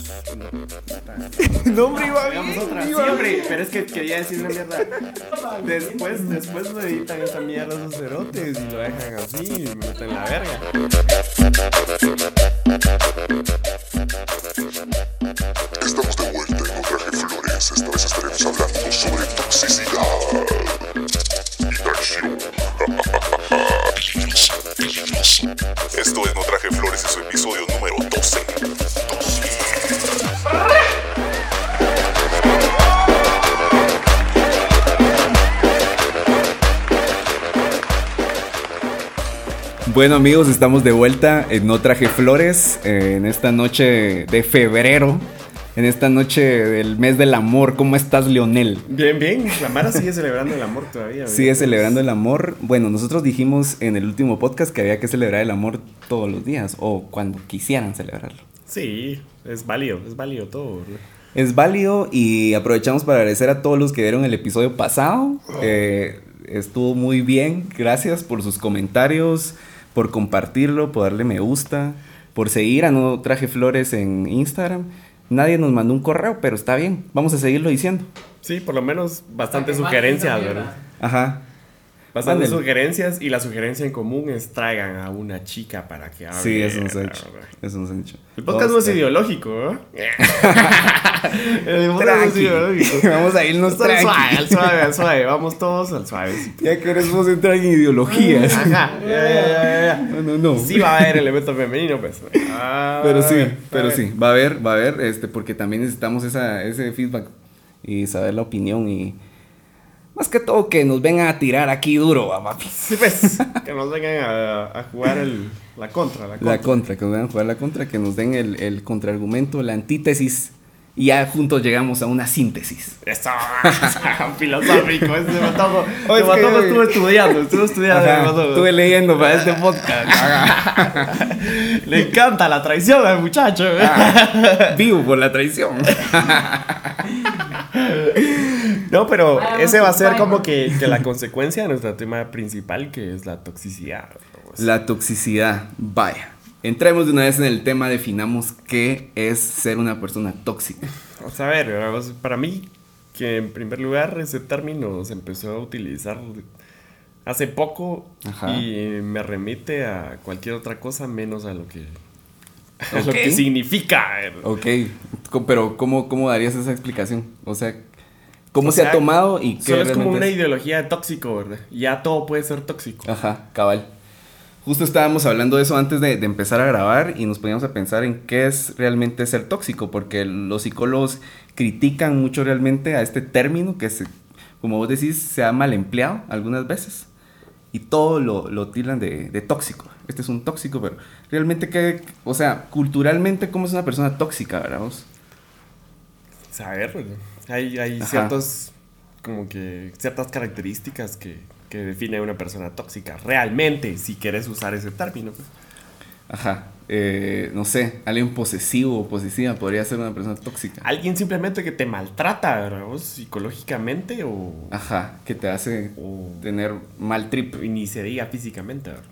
No, hombre, iba bien, otra. Sí, iba hombre, bien. pero es que quería decir una mierda. Después, después lo editan esa mierda esos cerotes y lo dejan así y me meten la verga. Estamos de vuelta en No Traje Flores. Esta vez estaremos hablando sobre toxicidad Bueno amigos, estamos de vuelta en No Traje Flores, eh, en esta noche de febrero, en esta noche del mes del amor. ¿Cómo estás, Leonel? Bien, bien. La Mara sigue celebrando el amor todavía. Sigue celebrando el amor. Bueno, nosotros dijimos en el último podcast que había que celebrar el amor todos los días o cuando quisieran celebrarlo. Sí, es válido, es válido todo. ¿verdad? Es válido y aprovechamos para agradecer a todos los que vieron el episodio pasado. Eh, estuvo muy bien. Gracias por sus comentarios, por compartirlo, por darle me gusta, por seguir a No Traje Flores en Instagram. Nadie nos mandó un correo, pero está bien. Vamos a seguirlo diciendo. Sí, por lo menos bastantes sugerencias, ¿verdad? Ajá. Bastantes Mándale. sugerencias y la sugerencia en común es traigan a una chica para que hable. Sí, hecho. ¿verdad? Eso nos ha hecho. El podcast no es ideológico, ¿eh? El podcast no es ideológico. Vamos a irnos al suave, al suave, al suave. Vamos todos al suave. Ya queremos entrar en ideologías. Ajá, ya, ya, ya. No, no, no. Sí va a haber elemento femenino, pues. Ah, Pero sí, va a haber, va a pero sí, va a haber, va a haber, este, porque también necesitamos esa, ese feedback y saber la opinión y más que todo que nos vengan a tirar aquí duro, papi. Sí, pues, que nos vengan a, a jugar el, la contra, la contra. La contra, que nos vengan a jugar la contra, que nos den el, el contraargumento, la antítesis y ya juntos llegamos a una síntesis. Eso, filosófico, ese se mató. Oh, Se es mató, que- estuvo estudiando, estuvo estudiando. Ajá, estuve leyendo para este podcast. Le encanta la traición al muchacho. Ah, vivo por la traición. No, pero Vamos, ese va a ser como que, que la consecuencia de nuestro tema principal, que es la toxicidad. La toxicidad, vaya. Entremos de una vez en el tema, definamos qué es ser una persona tóxica. Vamos a ver, para mí, que en primer lugar ese término se empezó a utilizar hace poco Ajá. y me remite a cualquier otra cosa menos a lo que, a lo que significa. Ok, pero ¿cómo, cómo darías esa explicación? O sea, ¿cómo O se ha tomado y qué Solo es como una es? ideología de tóxico, ¿verdad? Ya todo puede ser tóxico. Ajá, cabal. Justo estábamos hablando de eso antes de, de empezar a grabar y nos poníamos a pensar en qué es realmente ser tóxico, porque los psicólogos critican mucho realmente a este término que, se, como vos decís, se ha mal empleado algunas veces y todo lo, lo tildan de, de tóxico. Este es un tóxico, pero realmente, ¿qué, o sea, culturalmente, ¿cómo es una persona tóxica, verdad vos? Saber. Hay, hay Ajá. ciertos, como que, ciertas características que, que definen a una persona tóxica. Realmente, si quieres usar ese término. pues. Ajá, eh, no sé, alguien posesivo o posesiva podría ser una persona tóxica. Alguien simplemente que te maltrata, ¿verdad? vos, Psicológicamente o, Ajá, que te hace o tener mal trip. ni se diga físicamente, ¿verdad?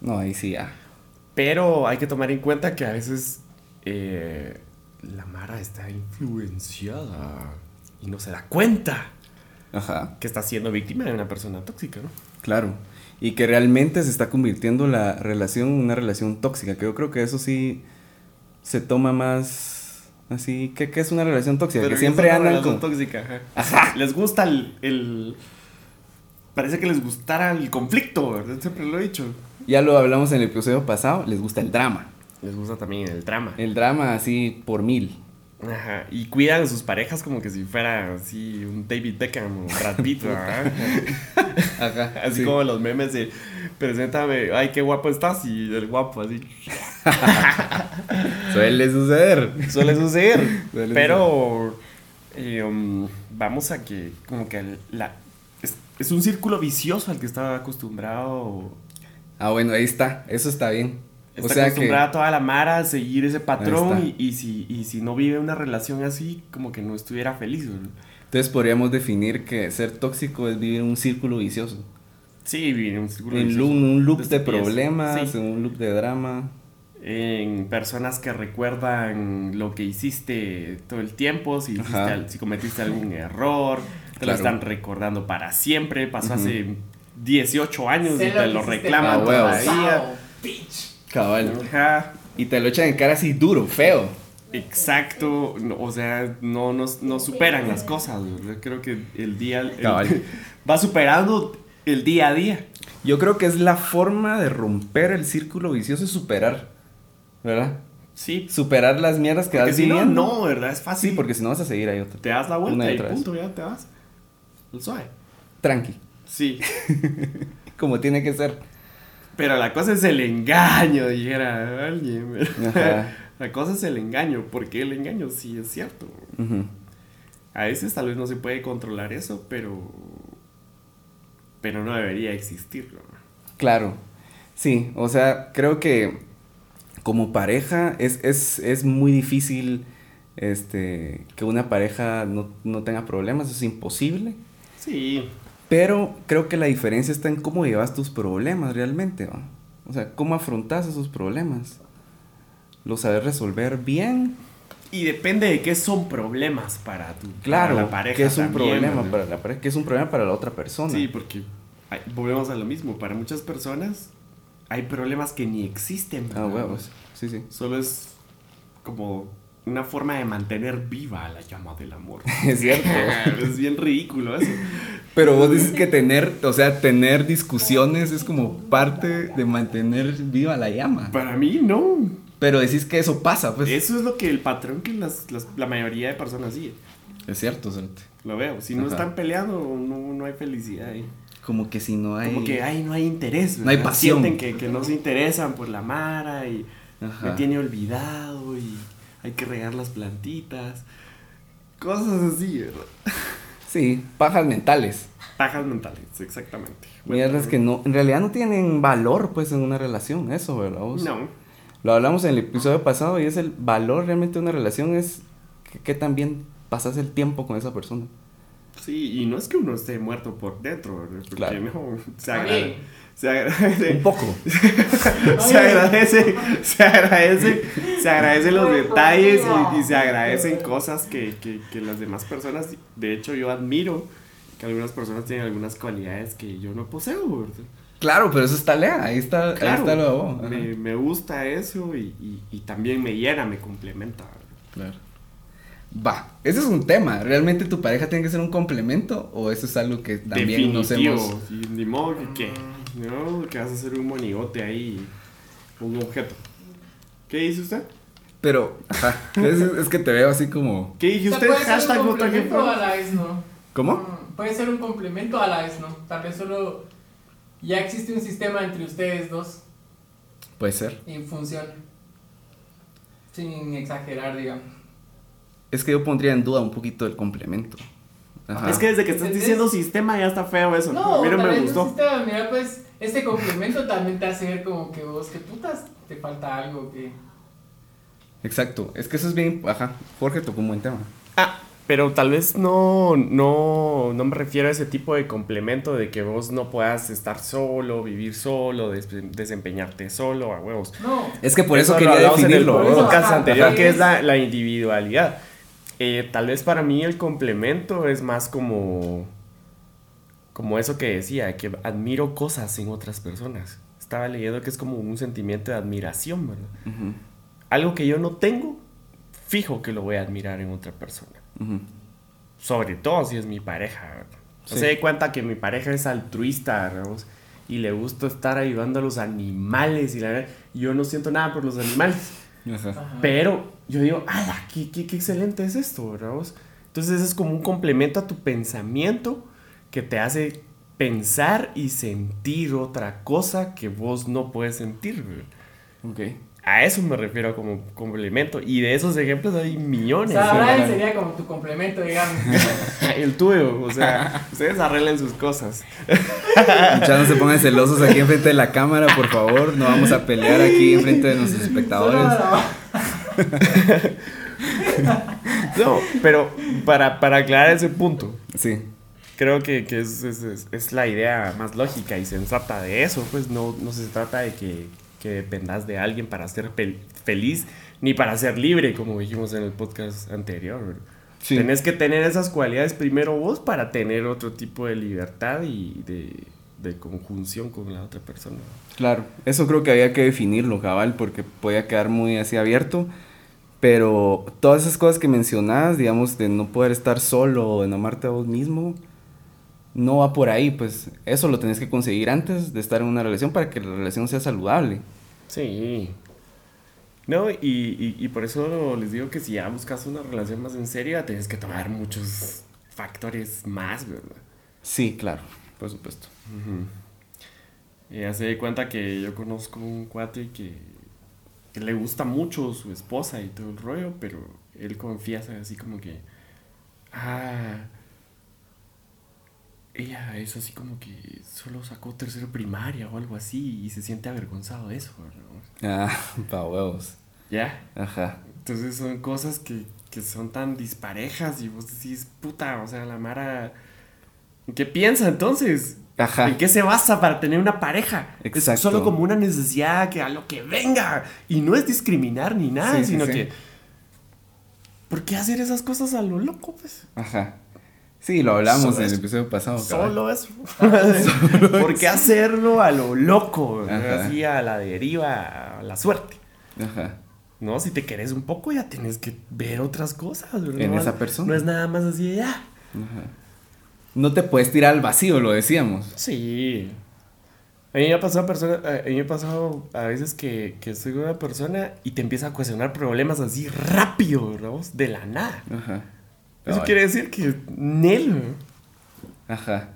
No, ahí sí ya. Pero hay que tomar en cuenta que a veces eh, la Mara está influenciada y no se da cuenta Ajá, que está siendo víctima de una persona tóxica, ¿no? claro. Y que realmente se está convirtiendo la relación en una relación tóxica. Que yo creo que eso sí se toma más así. ¿Qué, qué es una relación tóxica? que siempre es una andan relación con. tóxica. Ajá. Les gusta el, el- Parece que les gustara el conflicto, ¿verdad? Siempre lo he dicho. Ya lo hablamos en el episodio pasado, les gusta el drama. Les gusta también el drama. El drama así por mil. Ajá. Y cuidan a sus parejas como que si fuera así un David Beckham o Brad Pitt, ¿verdad? Ajá. Así sí. como los memes de preséntame, ay, qué guapo estás, y el guapo así. Suele suceder. Suele suceder. Suele pero eh, um, vamos a que, como que la, es, es un círculo vicioso al que está acostumbrado. Ah, bueno, ahí está. Eso está bien. Está o sea que. acostumbrada toda la Mara a seguir ese patrón y, y si, y si no vive una relación así, como que no estuviera feliz. ¿verdad? Entonces podríamos definir que ser tóxico es vivir en un círculo vicioso. Sí, vivir en un círculo En vicioso. un, un loop de estupidez. problemas, Sí. en un loop de drama. en personas que recuerdan lo que hiciste todo el tiempo, si, hiciste si cometiste algún error, te Claro. lo están recordando para siempre, pasó hace 18 años Sé y te lo que reclaman Ah, todavía. bitch. Cabal. Ajá. Y te lo echan en cara así duro, feo. Exacto, no, o sea, no, no, no superan las cosas. Yo creo que el día el- va superando el día a día. Yo creo que es la forma de romper el círculo vicioso y superar. ¿Verdad? Sí, Superar las mierdas que porque vas si no, no, ¿verdad? Es fácil. Sí, porque si no vas a seguir ahí otra. te das la vuelta y y punto, ya te vas. El suave. Tranqui. Sí, Como tiene que ser. Pero la cosa es el engaño, dijera alguien. La cosa es el engaño, porque el engaño sí es cierto. A veces tal vez no se puede controlar eso, pero. Pero no debería existir. ¿no? Claro. Sí, o sea, creo que como pareja es, es, es muy difícil este, que una pareja no, no tenga problemas, es imposible. Sí, Pero creo que la diferencia está en cómo llevas tus problemas realmente. O sea, cómo afrontas esos problemas. ¿Lo sabes resolver bien? Y depende de qué son problemas para tu Claro, para la pareja. que es un también, problema ¿no? para la pareja, que es un problema para la otra persona. Sí, porque volvemos a lo mismo. Para muchas personas hay problemas que ni existen. Ah, huevos. Sí, sí. Solo es como una forma de mantener viva la llama del amor. Es cierto. es bien ridículo eso. Pero vos dices que tener, o sea, tener discusiones es como parte de mantener viva la llama. Para mí, no. Pero decís que eso pasa, pues. Eso es lo que el patrón que las, las- la mayoría de personas sigue. Es cierto, Cerote. Lo veo. Si no Ajá. están peleando, no, no hay felicidad ahí. Como que si no hay. Como que ay, no hay interés. No hay pasión. Sienten que, que no se interesan por la Mara y Ajá. me tiene olvidado y hay que regar las plantitas. Cosas así, ¿verdad? Sí, pajas mentales. Pajas mentales, exactamente. Mierdas que no, en realidad no tienen valor, pues, en una relación, eso, ¿verdad? vos? No. Lo hablamos en el episodio pasado y es el valor realmente de una relación es que, que también pasas el tiempo con esa persona. Sí, y no es que uno esté muerto por dentro, ¿verdad? porque Claro. no, se, Está agra- bien. Se agradece. Un poco. se agradece, se agradece, se agradecen los detalles y, y se agradecen cosas que, que, que las demás personas, de hecho yo admiro que algunas personas tienen algunas cualidades que yo no poseo, ¿verdad? Claro, pero eso está lea, ahí está, ahí Claro, está lo de vos, ajá. me, me gusta eso y, y, y también me llena, me complementa. ¿verdad? Claro. Va, ese es un tema. ¿Realmente tu pareja tiene que ser un complemento o eso es algo que también nos Definitivo, hemos... sí, ni modo que, que, no, que vas a hacer un monigote ahí, un objeto. ¿Qué dice usted? Pero, ajá, es, es que te veo así como... ¿Qué dije O sea, usted? puede ser Hashtag a la vez no. ¿Cómo? Mm, Puede ser un complemento a la vez no. Tal vez solo ya existe un sistema entre ustedes dos Puede ser. y funciona. Sin exagerar, digamos. Es que yo pondría en duda un poquito el complemento. Ajá. Es que desde que estás ¿Entendés? diciendo sistema ya está feo eso. No, me gustó. sistema, mira, pues este complemento también te hace ver como que vos, que putas, te falta algo que. Exacto. Es que eso es bien... Ajá. Jorge tocó un buen tema. Ah, pero tal vez no, no, no me refiero a ese tipo de complemento de que vos no puedas estar solo, vivir solo, des- desempeñarte solo, a huevos. No. Es que por eso, lo quería hablamos en el definirlo. Eso, podcast anterior, que es la, la individualidad. Eh, tal vez para mí el complemento es más como, como eso que decía, que admiro cosas en otras personas. Estaba leyendo que es como un sentimiento de admiración, ¿verdad? Algo que yo no tengo, fijo que lo voy a admirar en otra persona. Sobre todo si es mi pareja. ¿verdad? Sí. Se da cuenta que mi pareja es altruista, ¿verdad? y le gusta estar ayudando a los animales y la yo no siento nada por los animales. Ajá. Pero yo digo, ¡ala! Qué, qué, qué excelente es esto, ¿verdad? vos? Entonces es como un complemento a tu pensamiento que te hace pensar y sentir otra cosa que vos no puedes sentir. ¿verdad? Ok. A eso me refiero como complemento. Y de esos ejemplos hay O millones. sea, ¿verdad? Brian sería como tu complemento, digamos. El tuyo, o sea, ustedes arreglen sus cosas. Ya no se pongan celosos aquí enfrente de la cámara, por favor. No vamos a pelear aquí enfrente de nuestros espectadores. No, pero para, para aclarar ese punto, Sí. creo que, que es, es- es- es la idea más lógica y sensata de eso. Pues no, no se trata de que, que dependas de alguien para ser feliz ni para ser libre, como dijimos en el podcast anterior. Sí. Tenés que tener esas cualidades primero vos para tener otro tipo de libertad y de, de conjunción con la otra persona. Claro, eso creo que había que definirlo, cabal, porque podía quedar muy así abierto. Pero todas esas cosas que mencionabas, digamos, de no poder estar solo o de no amarte a vos mismo, no va por ahí. Pues eso lo tenés que conseguir antes de estar en una relación para que la relación sea saludable. Sí. No, y, y, y por eso les digo que si ya buscas una relación más en serio, tienes que tomar muchos factores más, ¿verdad? Sí, claro, por supuesto. Y ya se di cuenta que yo conozco un cuate que, que le gusta mucho su esposa y todo el rollo, pero él confiesa así como que, ah, ella es así como que solo sacó tercero primaria o algo así y se siente avergonzado de eso. Ah, pa' huevos. ¿Ya? Ajá. Entonces son cosas que, que son tan disparejas y vos decís, puta, o sea, la Mara, ¿en qué piensa entonces? Ajá. ¿En qué se basa para tener una pareja? Exacto. Es solo como una necesidad que a lo que venga. Y no es discriminar ni nada, Sí, sí, sino sí. que... ¿Por qué hacer esas cosas a lo loco, pues? Ajá. Sí, lo hablamos Solo en el episodio pasado. Solo eso. ¿Por qué hacerlo a lo loco? Ajá. Así a la deriva, a la suerte. Ajá. No, si te querés un poco ya tienes que ver otras cosas. ¿verdad? En No esa es- persona. No es nada más así de ya. No te puedes tirar al vacío, lo decíamos. Sí. A mí me ha pasado, persona, a mí me ha pasado a veces que, que estoy con una persona y te empieza a cuestionar problemas así rápido, ¿no? De la nada. Ajá. Eso quiere decir que Nel. Ajá.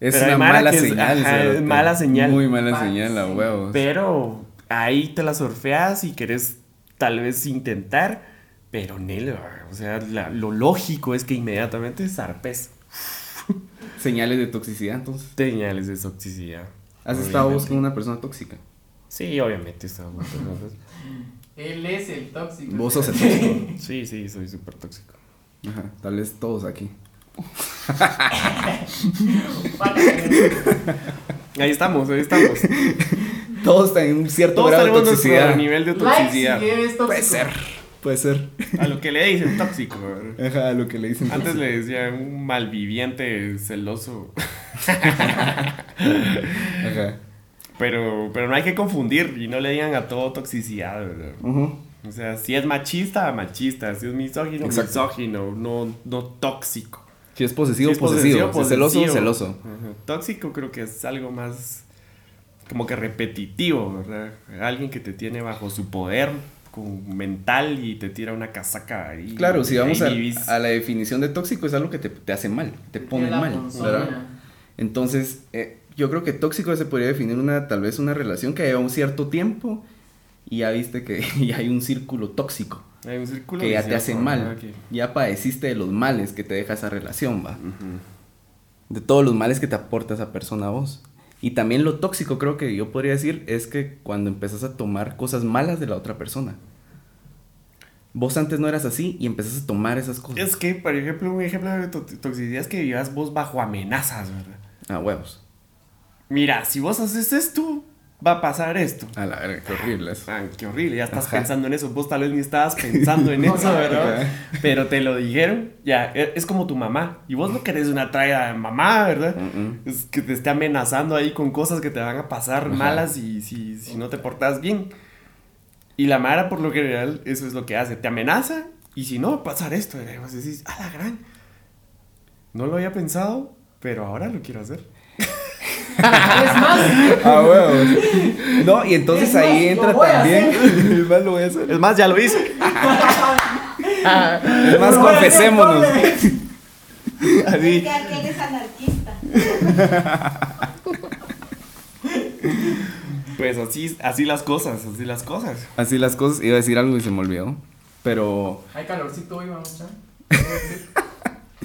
Es Pero una mala que es- señal. ajá, cerote. es mala señal. Muy mala señal, a sí. huevos. Pero ahí te la surfeas y querés tal vez intentar. Pero Nel, o sea, la- lo lógico es que inmediatamente zarpes Señales de toxicidad, entonces. señales de toxicidad. ¿Has estado vos con una persona tóxica? Sí, obviamente estamos. entonces- Él es el tóxico. Vos sos el tóxico. Sí, sí, soy súper tóxico. Ajá. Tal vez todos aquí. Ahí estamos, ahí estamos. Todos están en un cierto Todos grado de toxicidad. nivel de toxicidad. Puede ser. Puede ser. A lo que le dicen tóxico. Ajá, lo que le dicen. Antes tóxico. le decía un malviviente celoso. Ajá. Pero, pero no hay que confundir y no le digan a todo toxicidad. ¿verdad? Ujú. O sea, si es machista, machista. Si es misógino, Exacto. misógino. No, no tóxico. Si es posesivo, Si es posesivo. Si es celoso, posesivo. celoso. Ajá. Tóxico creo que es algo más como que repetitivo, ¿verdad? Alguien que te tiene bajo su poder con mental y te tira una casaca ahí. Claro, si vamos a, la definición de tóxico, es algo que te, te hace mal, te pone mal, persona. ¿verdad? Entonces, eh, yo creo que tóxico se podría definir una, tal vez una relación que lleva un cierto tiempo y ya viste que ya hay un círculo tóxico Hay un círculo que ya te hace mal. Ya padeciste de los males que te deja esa relación, va. De todos los males que te aporta esa persona a vos. Y también lo tóxico creo que yo podría decir es que cuando empezás a tomar cosas malas de la otra persona. Vos antes no eras así y empezás a tomar esas cosas. Es que, por ejemplo, un ejemplo de to- toxicidad es que vivas vos bajo amenazas, ¿verdad? Ah, huevos. Mira, si vos haces esto, va a pasar esto. A la verga, qué horrible eso. Ah, qué horrible, ya estás Ajá. pensando en eso. Vos tal vez ni estabas pensando en eso, ¿verdad? Pero te lo dijeron, ya, e- es como tu mamá. Y vos no querés una traida de mamá, ¿verdad? Mm-mm. Es que te esté amenazando ahí con cosas que te van a pasar Ajá. malas y si, si no te portas bien. Y la Mara, por lo general, eso es lo que hace. Te amenaza y si no, va a pasar esto. Y vos decís, a la gran. No lo había pensado, pero ahora lo quiero hacer. Es más, Ah, huevos. No, y entonces Es ahí entra también. Es más, lo voy a hacer. Es más, ya lo hice. Es más, hacer confesémonos. Así. que aquel es anarquista. Pues así, así las cosas, así las cosas. Así las cosas. Iba a decir algo y se me olvidó. Pero Hay calorcito hoy, vamos a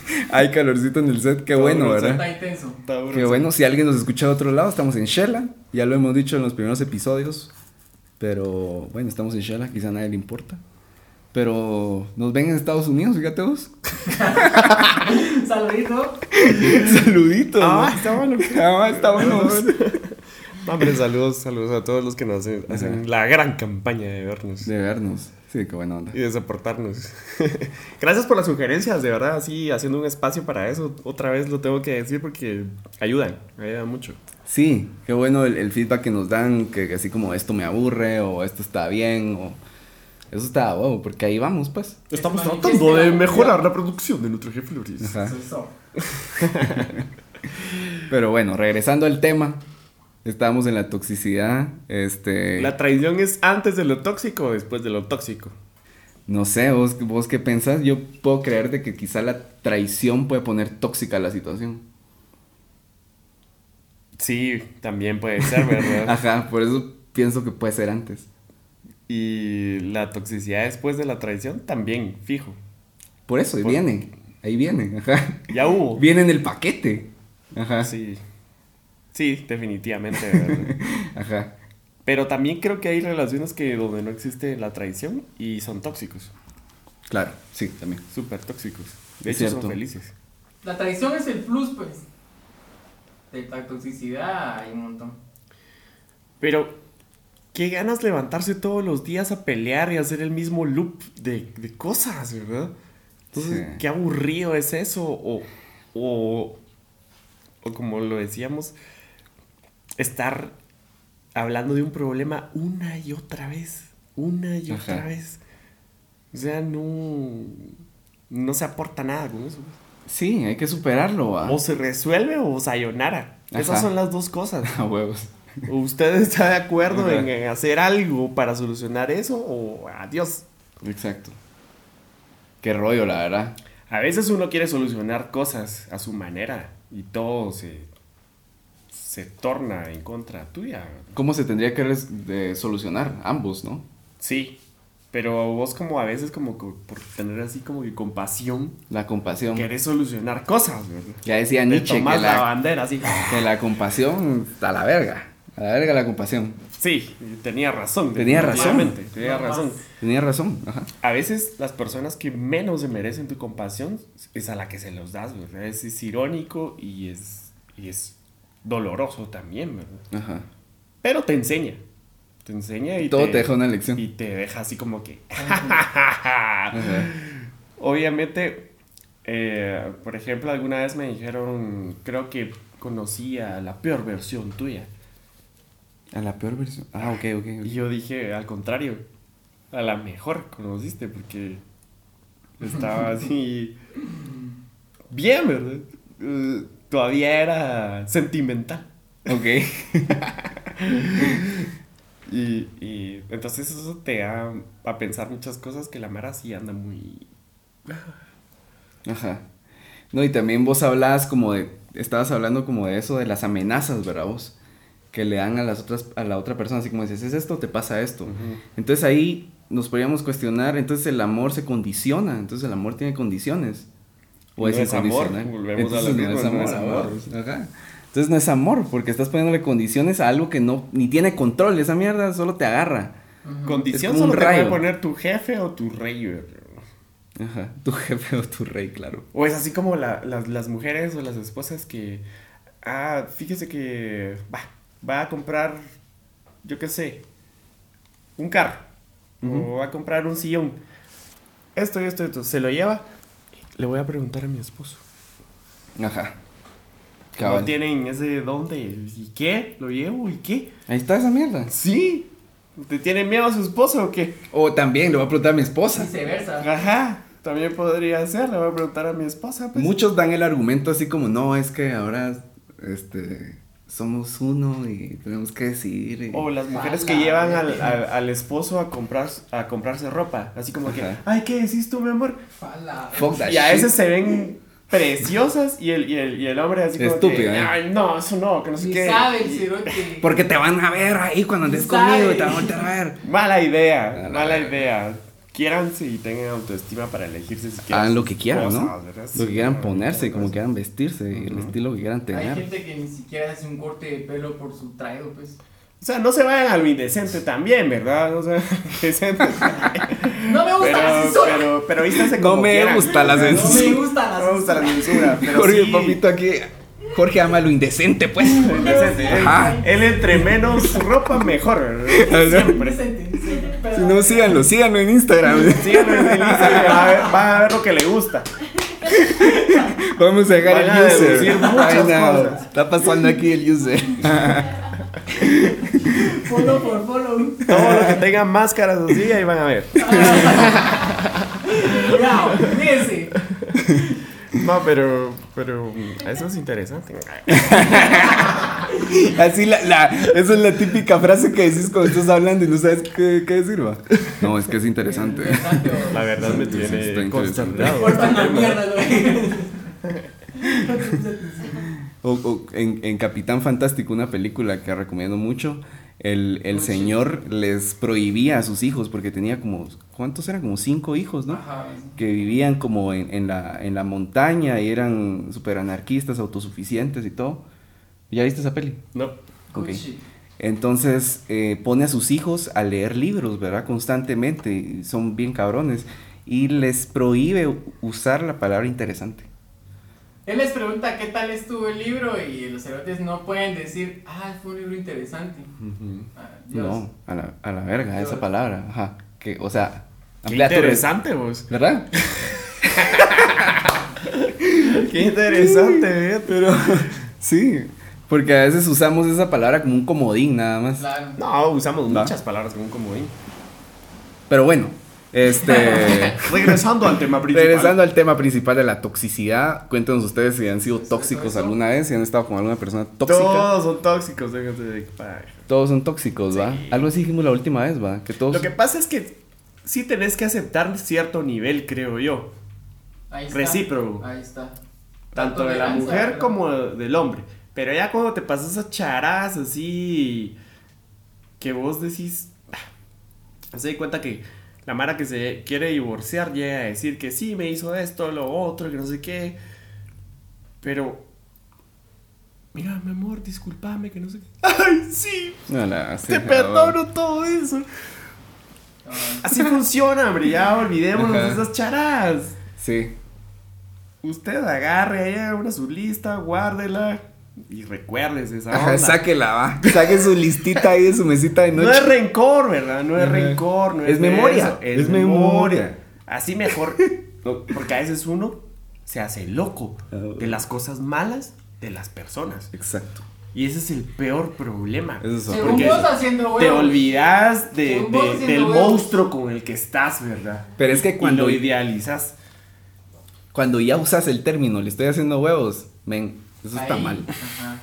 hay calorcito en el set. Qué bueno, Todo ¿verdad? Está intenso. Qué bueno, si alguien nos escucha de otro lado, estamos en Shela. Ya lo hemos dicho en los primeros episodios. Pero bueno, estamos en Shela, quizá a nadie le importa. Pero nos ven en Estados Unidos, fíjate vos. Saludito. Saluditos. Ah, ¿no? está bueno. Ah, está bueno. Hombre, saludos, saludos a todos los que nos hacen, hacen la gran campaña de vernos De vernos. Sí, qué buena onda. y de soportarnos. Gracias por las sugerencias, de verdad, así haciendo un espacio para eso. Otra vez lo tengo que decir porque ayudan, ayudan mucho. Sí, qué bueno el, el feedback que nos dan, que, que así como esto me aburre o esto está bien o eso está wow, porque ahí vamos pues. Estamos tratando de mejorar la producción de Flores. Ajá. Eso. Pero bueno, regresando al tema, estábamos en la toxicidad, este, ¿La traición es antes de lo tóxico o después de lo tóxico? no sé, vos, vos qué pensás, yo puedo creer de que quizá la traición puede poner tóxica la situación. Sí, también puede ser, ¿verdad? Ajá, por eso pienso que puede ser antes. y la toxicidad después de la traición también, fijo. Por eso, ahí Por- viene, ahí viene, ajá. Ya hubo. Viene en el paquete. Ajá, Sí. Sí, definitivamente. ¿verdad? ajá. Pero también creo que hay relaciones que donde no existe la traición y son tóxicos, Claro, sí, también. súper tóxicos. De Es hecho, cierto. son felices. La traición es el plus, pues. De la toxicidad hay un montón. Pero, qué ganas levantarse todos los días a pelear y hacer el mismo loop de, de cosas, ¿verdad? Entonces, Sí. qué aburrido es eso. O, o, o como lo decíamos, estar hablando de un problema una y otra vez. Una y Ajá. otra vez. O sea, no, no se aporta nada con eso. Sí, hay que superarlo, ¿va? O se resuelve o sayonara. Esas Ajá. son las dos cosas. A huevos. ¿O ¿Usted está de acuerdo en hacer algo para solucionar eso o adiós? Exacto. Qué rollo, la verdad. A veces uno quiere solucionar cosas a su manera y todo se, se torna en contra tuya. ¿Cómo se tendría que de solucionar? Ambos, ¿no? Sí, pero vos como a veces como co- por tener así como que compasión, La compasión. querés solucionar cosas, ¿verdad? Ya decía Te Nietzsche que la la, bandera así. que la compasión a la verga. A la verga la compasión. Sí, tenía razón. Tenía razón. Tenía razón. Tenía razón. Ajá. A veces las personas que menos se merecen tu compasión es a la que se los das, ¿verdad? Es, es irónico y es, y es doloroso también, ¿verdad? Ajá. Pero te enseña. Te enseña y Todo te deja una lección. Y te deja así como que... Ajá. Obviamente, eh, por ejemplo, alguna vez me dijeron, creo que conocía la peor versión tuya. A la peor versión. Ah, ok, ok. Y yo dije, al contrario, a la mejor conociste porque estaba así bien, ¿verdad? Eh, todavía era sentimental. Ok. Y, y entonces eso te da a pensar muchas cosas que la Mara sí anda muy... Ajá. No, y también vos hablabas como de, estabas hablando como de eso, de las amenazas, ¿verdad vos? Que le dan a las otras, a la otra persona, así como dices, es esto, te pasa esto. Entonces ahí nos podríamos cuestionar, entonces el amor se condiciona, entonces el amor tiene condiciones. O No es es amor, volvemos a lo Entonces mismo, no es amor. Ajá. Entonces no es amor, porque estás poniéndole condiciones a algo que no, ni tiene control, esa mierda solo te agarra. Condición solo te puede poner tu jefe o tu rey. Ajá. Tu jefe o tu rey, claro. O es así como la- las, las mujeres o las esposas que, ah, fíjese que va, va a comprar, yo qué sé, un carro. O va a comprar un sillón. Esto y esto y esto. Se lo lleva. Le voy a preguntar a mi esposo. Ajá. No Cabal. tienen ese dónde. ¿Y qué? ¿Lo llevo? ¿Y qué? Ahí está esa mierda. Sí. ¿Te tiene miedo a su esposo o qué? O también le voy a preguntar a mi esposa. Viceversa. Ajá. También podría ser. Le voy a preguntar a mi esposa. Pues. Muchos dan el argumento así como, no, es que ahora este, somos uno y tenemos que decidir. y-". O las mujeres que llevan al, al- al esposo a comprar a comprarse ropa. Así como que, Ajá. ay, ¿qué decís tú, mi amor? Y a veces se ven preciosas y el, y el, y el hombre así como Estúpido, que, ¿eh? ay, no, eso no, que no sé qué. sabe el Y- cerote. Porque te van a ver ahí cuando andes conmigo y te van a voltear a ver. Mala idea, mala idea. Quiéranse y tengan autoestima para elegirse si quieren Hagan lo sus que quieran, ¿no? Lo que quieran no, ponerse, no, como no. quieran vestirse, y el Ujú. estilo que quieran Hay tener. gente que ni siquiera hace un corte de pelo por su traido, pues. O sea, no se vayan a lo indecente también, ¿verdad? O sea, indecente. No me gusta la pero, censura. pero, pero vístanse No como me quieran, gusta la ¿verdad? No me censura. gusta la No me gusta la censura. censura, pero Jorge, sí, papito aquí. Jorge ama lo indecente, pues. Indecente, ¿eh? Ajá. Él entre menos ropa, mejor. Siempre. Pero- Si no, síganlo, síganlo en Instagram. Síganlo en el Instagram, va a ver, va a ver lo que le gusta. Vamos a dejar Van a el user. Ay, no, cosas. Está pasando aquí el user. Follow por follow. Todo lo que tenga máscaras así, ahí van a ver. Cuidado, fíjense. No, pero, pero eso es interesante. Así la, la, esa es la típica frase que decís cuando estás hablando y no sabes qué, qué decir, va. No, es que es interesante. La verdad me tiene consternado. O, o en, en Capitán Fantástico, una película que recomiendo mucho, el, el señor les prohibía a sus hijos porque tenía como, ¿cuántos eran? Como cinco hijos, ¿no? Ajá. Que vivían como en, en la, en la montaña y eran súper anarquistas, autosuficientes y todo. ¿Ya viste esa peli? No. Ok. Entonces eh, pone a sus hijos a leer libros, ¿verdad? Constantemente, y son bien cabrones. Y les prohíbe usar la palabra interesante. Él les pregunta qué tal estuvo el libro y los cerotes no pueden decir, ah, fue un libro interesante. Ah, Dios. No, a la, a la verga, Dios. esa palabra. Ajá. Que, o sea, Qué interesante, vos. ¿Verdad? Qué interesante, ¿eh? Pero sí, porque a veces usamos esa palabra como un comodín nada más. Claro. No, usamos Va. muchas palabras como un comodín. Pero bueno, este... Regresando al tema principal. Regresando al tema principal de la toxicidad, cuéntenos ustedes si han sido tóxicos alguna vez, si han estado con alguna persona tóxica. Todos son tóxicos, déjate de. Todos son tóxicos, ¿va? Sí. Algo así dijimos la última vez, ¿va? Que todos... Lo que pasa es que sí tenés que aceptar cierto nivel, creo yo. Ahí está. Recíproco. Ahí está. Tanto de la mujer como del hombre. Pero ya cuando te pasas a charas así. Que vos decís. ah, Se da cuenta que la Mara que se quiere divorciar llega a decir que sí, me hizo esto, lo otro, que no sé qué. Pero. Mira, mi amor, discúlpame, que no sé qué. ¡Ay, sí! No, la- sí, Te perdono todo eso. Ah, Así funciona, hombre. Ya olvidémonos Ajá. de esas charas. Sí. Usted agarre ahí haga una su lista, guárdela y recuérdese esa Ajá, onda. sáquela, va. Saque su listita ahí de su mesita de No noche. es rencor, ¿verdad? No es Ajá. rencor, no es, Es memoria, es memoria. Así mejor. No, Porque a veces uno se hace loco de las cosas malas de las personas. Exacto. Y ese es el peor problema. Eso es Según Porque vos haciendo huevos. Te olvidas de, de- del huevos. monstruo con el que estás, ¿verdad? Pero es que Y cuando, lo idealizas. cuando ya usas el término, le estoy haciendo huevos, ven, eso está Ahí. mal. Ajá.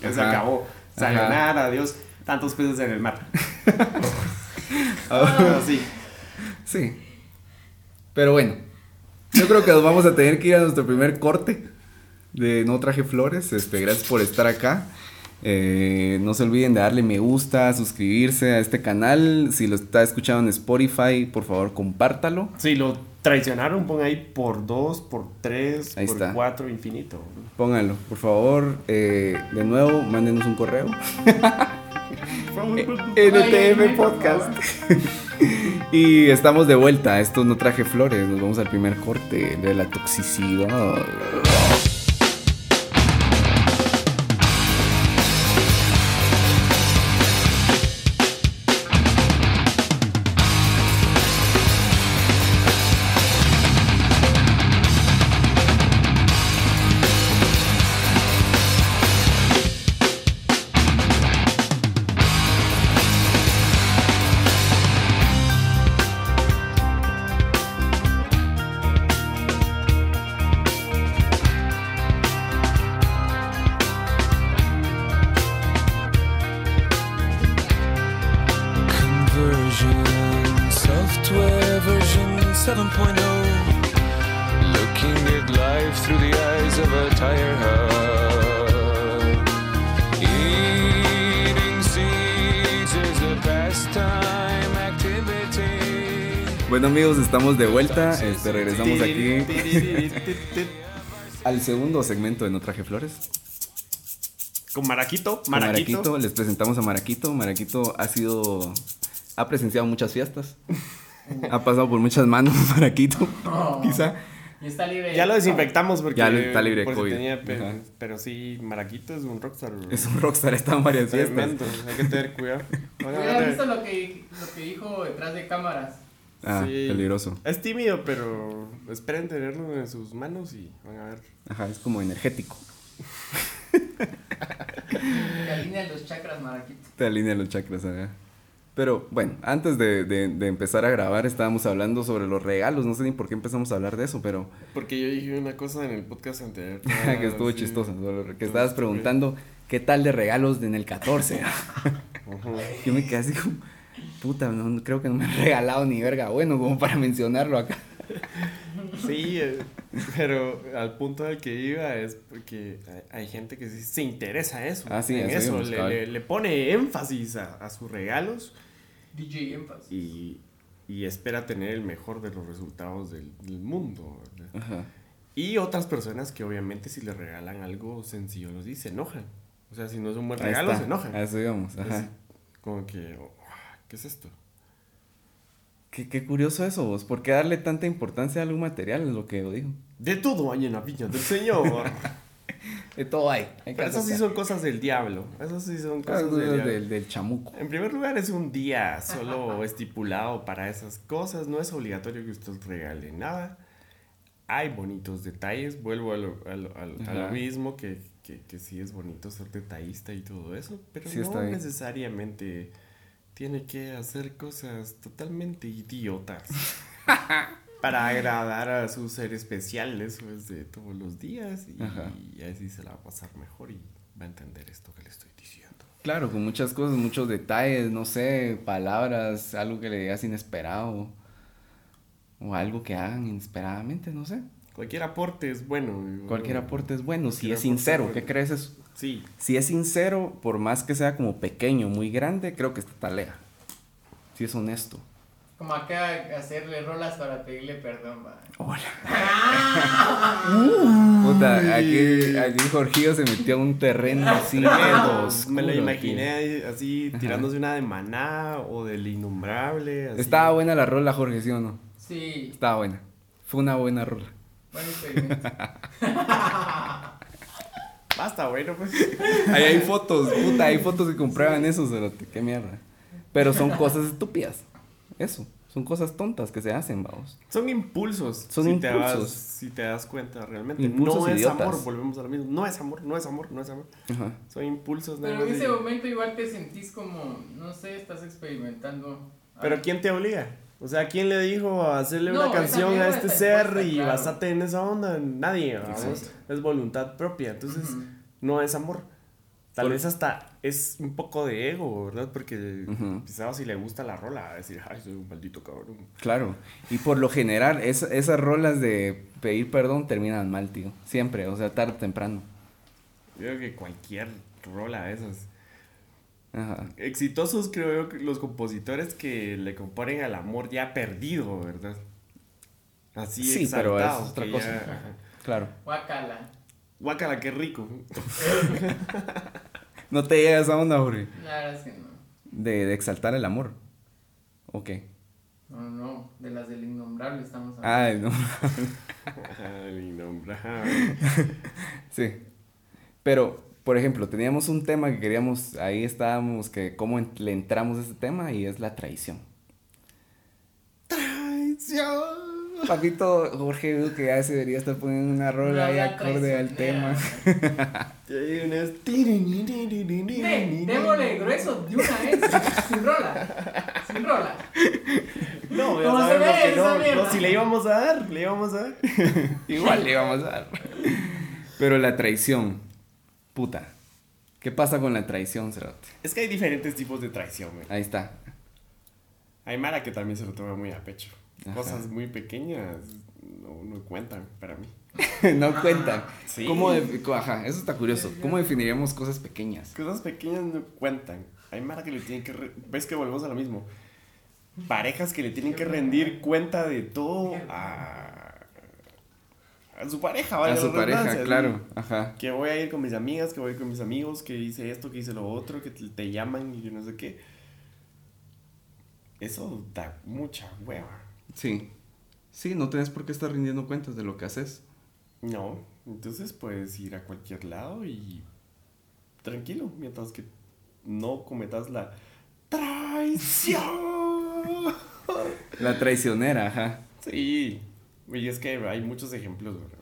Ya se Ajá. acabó. Sayonara, adiós. Tantos peces en el mar. Ah. Así. Sí. Pero bueno, yo creo que nos vamos a tener que ir a nuestro primer corte de No Traje Flores. Este, gracias por estar acá. Eh, no se olviden de darle me gusta, suscribirse a este canal. Si lo está escuchando en Spotify, por favor, compártalo. Si lo traicionaron, pon ahí por dos, por tres, Ahí por está. cuatro, infinito. Pónganlo, por favor. Eh, de nuevo, mándenos un correo. NTM Podcast. y estamos de vuelta. Esto no traje flores. Nos vamos al primer corte de la toxicidad. De vuelta. Este, regresamos aquí al segundo segmento de No Traje Flores. Con Maraquito, Con Maraquito. Maraquito, les presentamos a Maraquito. Maraquito ha sido. ha presenciado muchas fiestas. ha pasado por muchas manos, Maraquito. Oh. Quizá. Y está libre. Ya lo desinfectamos porque. Ya está libre de por si COVID. tenía pe- Ajá. pero sí, Maraquito es un rockstar. güey. Es un rockstar, está en varias fiestas. Hay que tener cuidado. ¿Hubieras ver- visto lo que, lo que dijo detrás de cámaras? Ah, Sí. peligroso. Es tímido, pero esperen tenerlo en sus manos y van a ver. Ajá, es como energético. Que alinea los chakras, Maraquito. Te alinea los chakras, ajá. Pero bueno, antes de, de- de empezar a grabar estábamos hablando sobre los regalos. No sé ni por qué empezamos a hablar de eso, pero Porque yo dije una cosa en el podcast anterior. que estuvo Sí. chistoso. sobre- Que estabas preguntando qué tal de regalos en el 14. Ujú. Yo me quedé así como, puta, no, creo que no me han regalado ni verga bueno como para mencionarlo acá. Sí, eh, pero al punto al que iba es porque hay, gente que se interesa eso. Ah, sí, en eso eso. Le, le- le pone énfasis a, a sus regalos DJ Énfasis. y, y espera tener el mejor de los resultados del, del mundo. Ajá. Y otras personas que obviamente si le regalan algo sencillo los dice, se enojan. O sea, si no es un buen regalo, se enojan. A eso íbamos, ajá. Es como que, ¿qué es esto? Qué, qué curioso eso, vos. ¿Por qué darle tanta importancia a algo material? Es lo que yo digo. De todo hay en la viña del Señor. De todo hay. hay Pero esas sí son cosas del diablo. Esas sí son Cosas del del, diablo. del, del chamuco. En primer lugar, es un día solo estipulado para esas cosas. No es obligatorio que usted regale nada. Hay bonitos detalles. Vuelvo a lo, a lo- a lo- a lo mismo, que, que, que sí es bonito ser detallista y todo eso. Pero Sí, no necesariamente tiene que hacer cosas totalmente idiotas. para agradar a su ser especial. Eso es de todos los días. Y, Ajá. así se la va a pasar mejor y va a entender esto que le estoy diciendo. Claro, con muchas cosas, muchos detalles, no sé, palabras, algo que le digas inesperado. O algo que hagan inesperadamente, no sé. Cualquier aporte es bueno. Cualquier aporte es bueno, si es sincero. ¿Qué crees eso? Sí, Si es sincero, por más que sea como pequeño, muy grande, creo que está talea. Si es honesto. Como acá hacerle rolas para pedirle perdón, va. Hola. Puta, aquí, aquí Jorgillo se metió a un terreno así medio oscuro, me lo imaginé así Ajá. tirándose una de maná o del innombrable. así. Estaba buena la rola, Jorge, ¿sí o no? Sí, Estaba buena. Fue una buena rola. Buen experimento. Basta, bueno, pues. Ahí hay fotos, puta, hay fotos que comprueban eso, cerote, qué mierda. Pero son cosas estúpidas. Eso, son cosas tontas que se hacen, vamos. Son impulsos. Son si Te das, impulsos. si te das cuenta realmente. Impulsos no es idiotas. amor, volvemos a lo mismo. No es amor, no es amor, no es amor. Ajá. Son impulsos nada Pero en ese momento igual te sentís como, no sé, estás experimentando. Pero. ¿quién te obliga? O sea, ¿quién le dijo a hacerle No, una canción a este ser y claro. basate en esa onda? Nadie, vamos. Es voluntad propia. Entonces, no es amor. Tal Por- vez hasta es un poco de ego, ¿verdad? Porque Ujú. quizás si le gusta la rola, a decir, ay, soy un maldito cabrón. Claro. Y por lo general, es- esas rolas de pedir perdón terminan mal, tío. Siempre, o sea, tarde o temprano. Yo creo que cualquier rola de esas. Ajá. Exitosos creo yo que los compositores que le componen al amor ya perdido, ¿verdad? Así Sí, pero es exaltados otra que cosa. ya-. Claro. Guácala. Guácala, qué rico. No te llega esa onda, Jorge. La verdad es que no. De, de exaltar el amor. ¿O qué? No, no, de las del innombrable estamos hablando. Ay, no. Ay, innombrable. Sí. Pero, por ejemplo, teníamos un tema que queríamos, ahí estábamos, que cómo en- le entramos a ese tema y es la traición. Traición. Papito, Jorge, veo que ya se debería estar poniendo una rola ahí acorde al tema. démosle grueso de una vez. sin rola. Sin rola. No, ya ¿Cómo se ve que no, mierda? no, si le íbamos a dar, le íbamos a dar. Igual le íbamos a dar. Pero la traición, puta. ¿Qué pasa con la traición, Cerote? Es que hay diferentes tipos de traición, güey. Ahí está. Hay Mara que también se lo toma muy a pecho. Ajá. Cosas muy pequeñas no, no cuentan para mí. no cuentan. Sí. ¿Cómo de- Ajá, eso está curioso. ¿Cómo definiríamos cosas pequeñas? Cosas pequeñas no cuentan. Hay Mara que le tienen que... re- ¿Ves que volvemos a lo mismo? Parejas que le tienen que rendir cuenta de todo a... A su pareja, A valga su pareja, claro. Ajá. Que voy a ir con mis amigas, que voy con mis amigos, que hice esto, que hice lo otro, que te, te llaman y yo no sé qué. Eso da mucha hueva. Sí. Sí, no tenés por qué estar rindiendo cuentas de lo que haces. No, entonces puedes ir a cualquier lado y tranquilo, mientras que no cometas la traición. La traicionera, ajá. Sí, y es que hay muchos ejemplos, ¿verdad?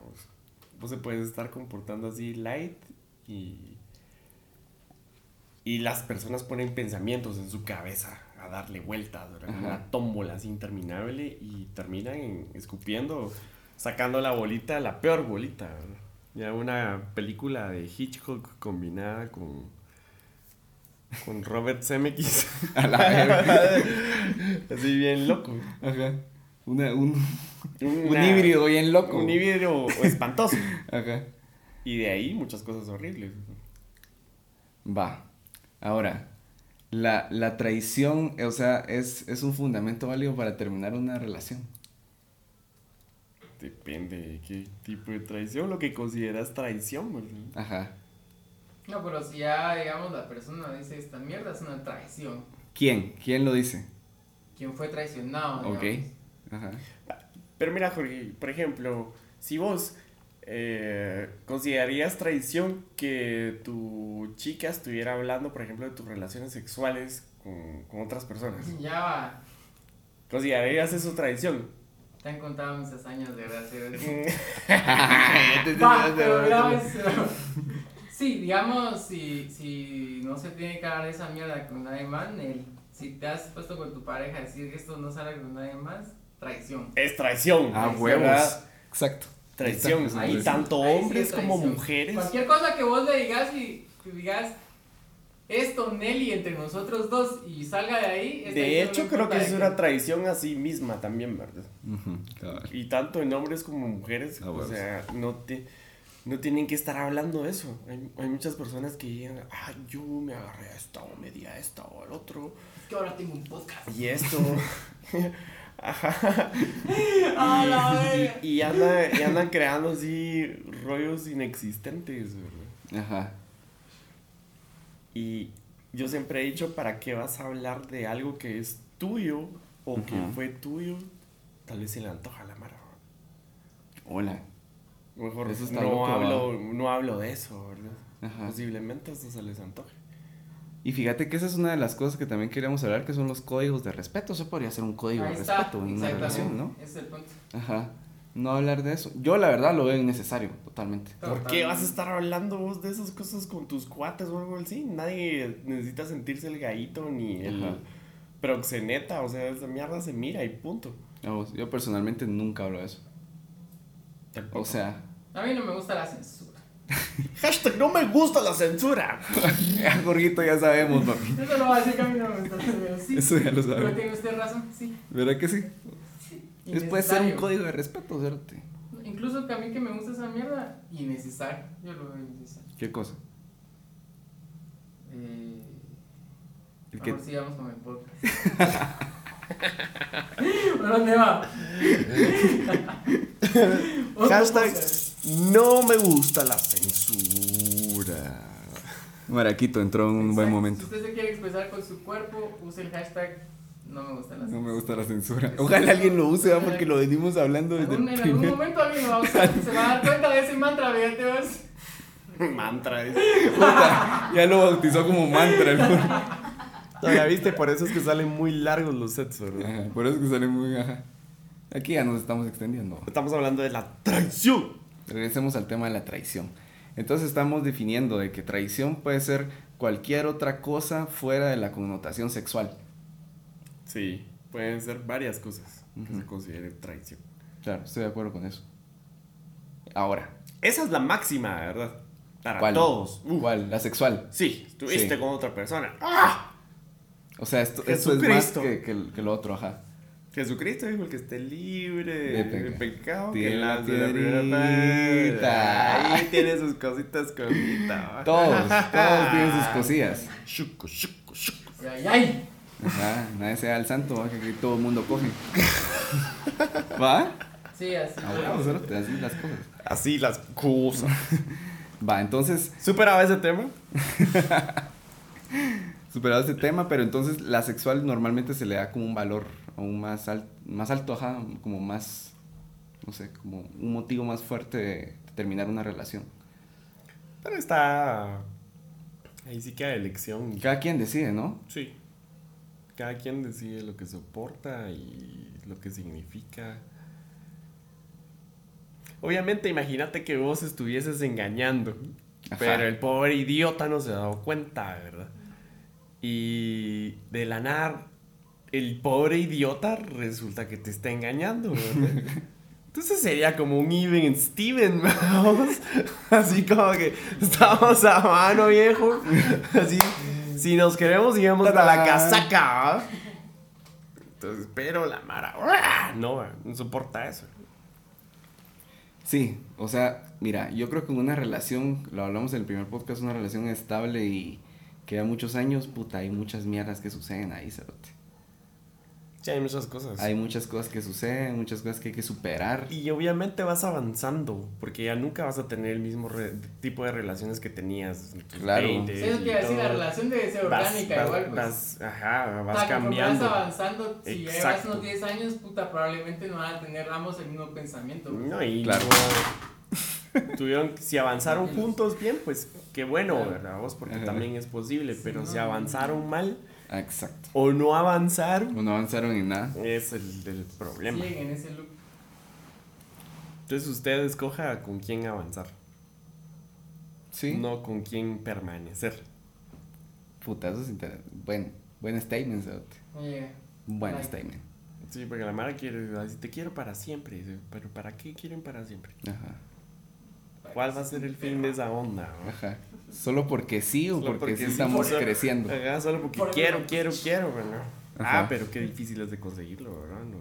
Vos se puedes estar comportando así light y... Y las personas ponen pensamientos en su cabeza a darle vueltas, ¿verdad? Ajá. Una tómbola así interminable y terminan en- escupiendo, sacando la bolita, la peor bolita, ¿verdad? Ya una película de Hitchcock combinada con, con Robert Zemeckis. A la así bien loco. Ajá. Una, un, un Una- híbrido bien loco. Un híbrido espantoso. Ajá. Y de ahí muchas cosas horribles. Va. Ahora, la, la traición, o sea, es, es un fundamento válido para terminar una relación. Depende de qué tipo de traición, lo que consideras traición, ¿verdad? Ajá. No, pero si ya, digamos, la persona dice esta mierda es una traición. ¿Quién? ¿Quién lo dice? ¿Quién fue traicionado? Ok. digamos? Ajá. Pero mira, Jorge, por ejemplo, si vos eh, considerarías traición que tu chica estuviera hablando, por ejemplo, de tus relaciones sexuales con, con otras personas, Ya va. ¿considerarías eso traición? Te han contado mis hazañas de gracia. Sí, digamos, si, si no se tiene que hablar de esa mierda con nadie más, Nel. Si te has puesto con tu pareja a decir que esto no sale con nadie más, traición. Es traición. Ah, ¿verdad? huevos. Exacto. Traición. Ahí pues, tanto Ahí hombres es como mujeres. Cualquier cosa que vos le digas y que digas esto, Nelly, entre nosotros dos y salga de ahí. De hecho, creo que es una traición a sí misma también, ¿verdad? Y tanto en hombres como en mujeres, Ah, o sea, no te no tienen que estar hablando de eso. Hay, hay muchas personas que llegan, ah, yo me agarré a esta o me di a esta o al otro. Es que ahora tengo un podcast. Y esto. Ajá. A la verga. Y, y, anda- y andan creando así rollos inexistentes, ¿verdad? Ajá. Y yo siempre he dicho, ¿para qué vas a hablar de algo que es tuyo o que fue tuyo? Tal vez se le antoja a la mara. Hola. Mejor Eso está no, loco, hablo, no hablo de eso, ¿verdad? Ajá. Posiblemente hasta se les antoje. Y fíjate que esa es una de las cosas que también queríamos hablar, que son los códigos de respeto. Eso podría ser un código Ahí de está. respeto en una relación, ¿no? Ese es el punto. Ajá. No hablar de eso. Yo la verdad lo veo innecesario, totalmente. ¿Por qué vas a estar hablando vos de esas cosas con tus cuates o algo así? Nadie necesita sentirse el gallito ni el Ajá. proxeneta, o sea, esa mierda se mira y punto. Vamos, yo personalmente nunca hablo de eso. O sea, A mí no me gusta la censura. Hashtag no me gusta la censura. a Jorgito ya sabemos, papi. Eso lo va a decir que a mí no me gusta, pero sí. Eso ya lo Pero sabemos. tiene usted razón, sí. ¿Verdad que sí? Es puede ser un código de respeto, ¿cierto? Incluso que a mí que me gusta esa mierda, innecesario. Yo lo veo innecesario. ¿Qué cosa? Eh, El que- Mejor sigamos con el podcast. ¿Por dónde va? Hashtag. No me gusta la censura. Maraquito entró en un buen momento. Si usted se quiere expresar con su cuerpo, use el hashtag no me gusta la No me censura. gusta la censura. Ojalá alguien lo use, ¿verdad? porque lo venimos hablando desde el en algún primer... momento alguien lo va a usar. Se va a dar cuenta de ese mantra, fíjate vos. Mantra. es. Puta, ya lo bautizó como mantra. güey. Todavía viste, por eso es que salen muy largos los sets, ¿verdad? Ajá, por eso es que sale muy... Ajá. Aquí ya nos estamos extendiendo. Estamos hablando de la traición. Regresemos al tema de la traición. Entonces estamos definiendo de que traición puede ser cualquier otra cosa fuera de la connotación sexual. Sí, pueden ser varias cosas que se consideren traición. Claro, estoy de acuerdo con eso. Ahora, Esa es la máxima, ¿verdad? Para ¿cuál? todos. Uh, ¿Cuál? La sexual. Sí, estuviste Sí. con otra persona. ¡Ah! O sea, esto, esto es más que, que, que lo otro, ajá. Jesucristo dijo el que esté libre De de, peca- pecado. Tiene que la lance la primera piedrita. Ahí tiene sus cositas cositas. Todos, todos tienen sus cosillas. Shuku, shuku, shuku. Ay, ay. Ajá, nadie sea el santo, ¿va? que, que todo el mundo coge. ¿Va? Sí, así. Ah, bueno, cerote, así las cosas. Así las cosas. Va, entonces, ¿Superaba ese tema? Superado este tema, pero entonces la sexual normalmente se le da como un valor aún más, al- más alto, ajá, como más no sé, como un motivo más fuerte de terminar una relación. Pero está. Ahí sí queda elección. Cada quien decide, ¿no? Sí. Cada quien decide lo que soporta y lo que significa. Obviamente, imagínate que vos estuvieses engañando. Ajá. Pero el pobre idiota no se ha dado cuenta, ¿verdad? Y de la nada, el pobre idiota resulta que te está engañando, ¿verdad? Entonces sería como un Even Steven, vamos. Así como que estamos a mano, viejo. Así, si nos queremos, digamos hasta la casaca. Entonces, pero la Mara, ¡ah! no, no soporta eso. Sí, o sea, mira, yo creo que en una relación, lo hablamos en el primer podcast, una relación estable y que da muchos años, puta, hay muchas mierdas que suceden ahí, cerote. Sí, hay muchas cosas. Hay muchas cosas que suceden, muchas cosas que hay que superar. Y obviamente vas avanzando, porque ya nunca vas a tener el mismo re- tipo de relaciones que tenías. Claro. 20s Sí, eso y te iba a decir, la relación debe ser orgánica vas- igual, pues. vas- ajá, vas O sea, conforme cambiando. Vas avanzando, si ya llevas unos 10 años, puta, probablemente no van a tener ambos el mismo pensamiento. pues. No, y Claro. tuvieron, si avanzaron juntos bien, pues qué bueno, Claro. ¿verdad? Vos? Porque Ajá. también es posible, pero no, si no. avanzaron mal Exacto. o no avanzaron, O no avanzaron en nada. es el, el problema. Siguen en ese loop. Entonces usted escoja con quién avanzar, Sí. no con quién permanecer. Puta, eso es interesante. Buen, buen statement. Oye, Buen Like. statement. Sí, porque la Mara quiere, así, te quiero para siempre, pero ¿para qué quieren para siempre? Ajá. ¿Cuál va a ser el fin de esa onda? no? Ajá. Solo porque sí o Solo porque, sí sí, estamos creciendo. Ajá, solo porque Por- quiero, quiero, quiero, ¿verdad? Ajá. Ah, pero qué difícil es de conseguirlo, ¿verdad? No,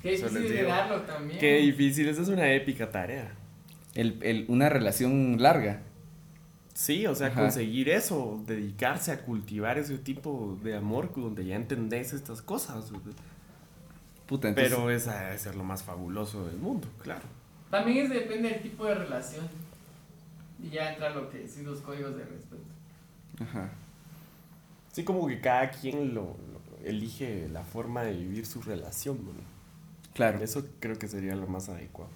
qué difícil de darlo también. Qué difícil, esa es una épica tarea. El, el- una relación larga. Sí, o sea, Ajá. conseguir eso, dedicarse a cultivar ese tipo de amor donde ya entendés estas cosas. Puta, entonces. Pero esa debe ser lo más fabuloso del mundo, claro. También es depende del tipo de relación. Y ya entra lo que decís los códigos de respeto. Ajá. Sí, como que cada quien lo, lo- elige la forma de vivir su relación. ¿no? Claro. Eso creo que sería lo más adecuado.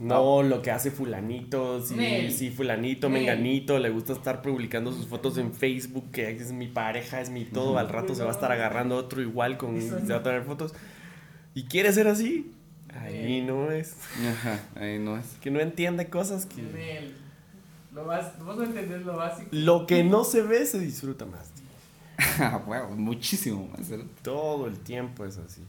No lo que hace fulanito, si, si fulanito, Nel. menganito, le gusta estar publicando sus fotos en Facebook, que es mi pareja, es mi todo, al rato se va a estar agarrando otro igual con, Eso se va a tener fotos. ¿Y quiere ser así? Ahí Nel. no es. Ajá. Ahí no es. Que no entiende cosas que... Lo bas- vos no entendés lo básico. Lo que no se ve se disfruta más. Muchísimo más. cerote. Todo el tiempo es así.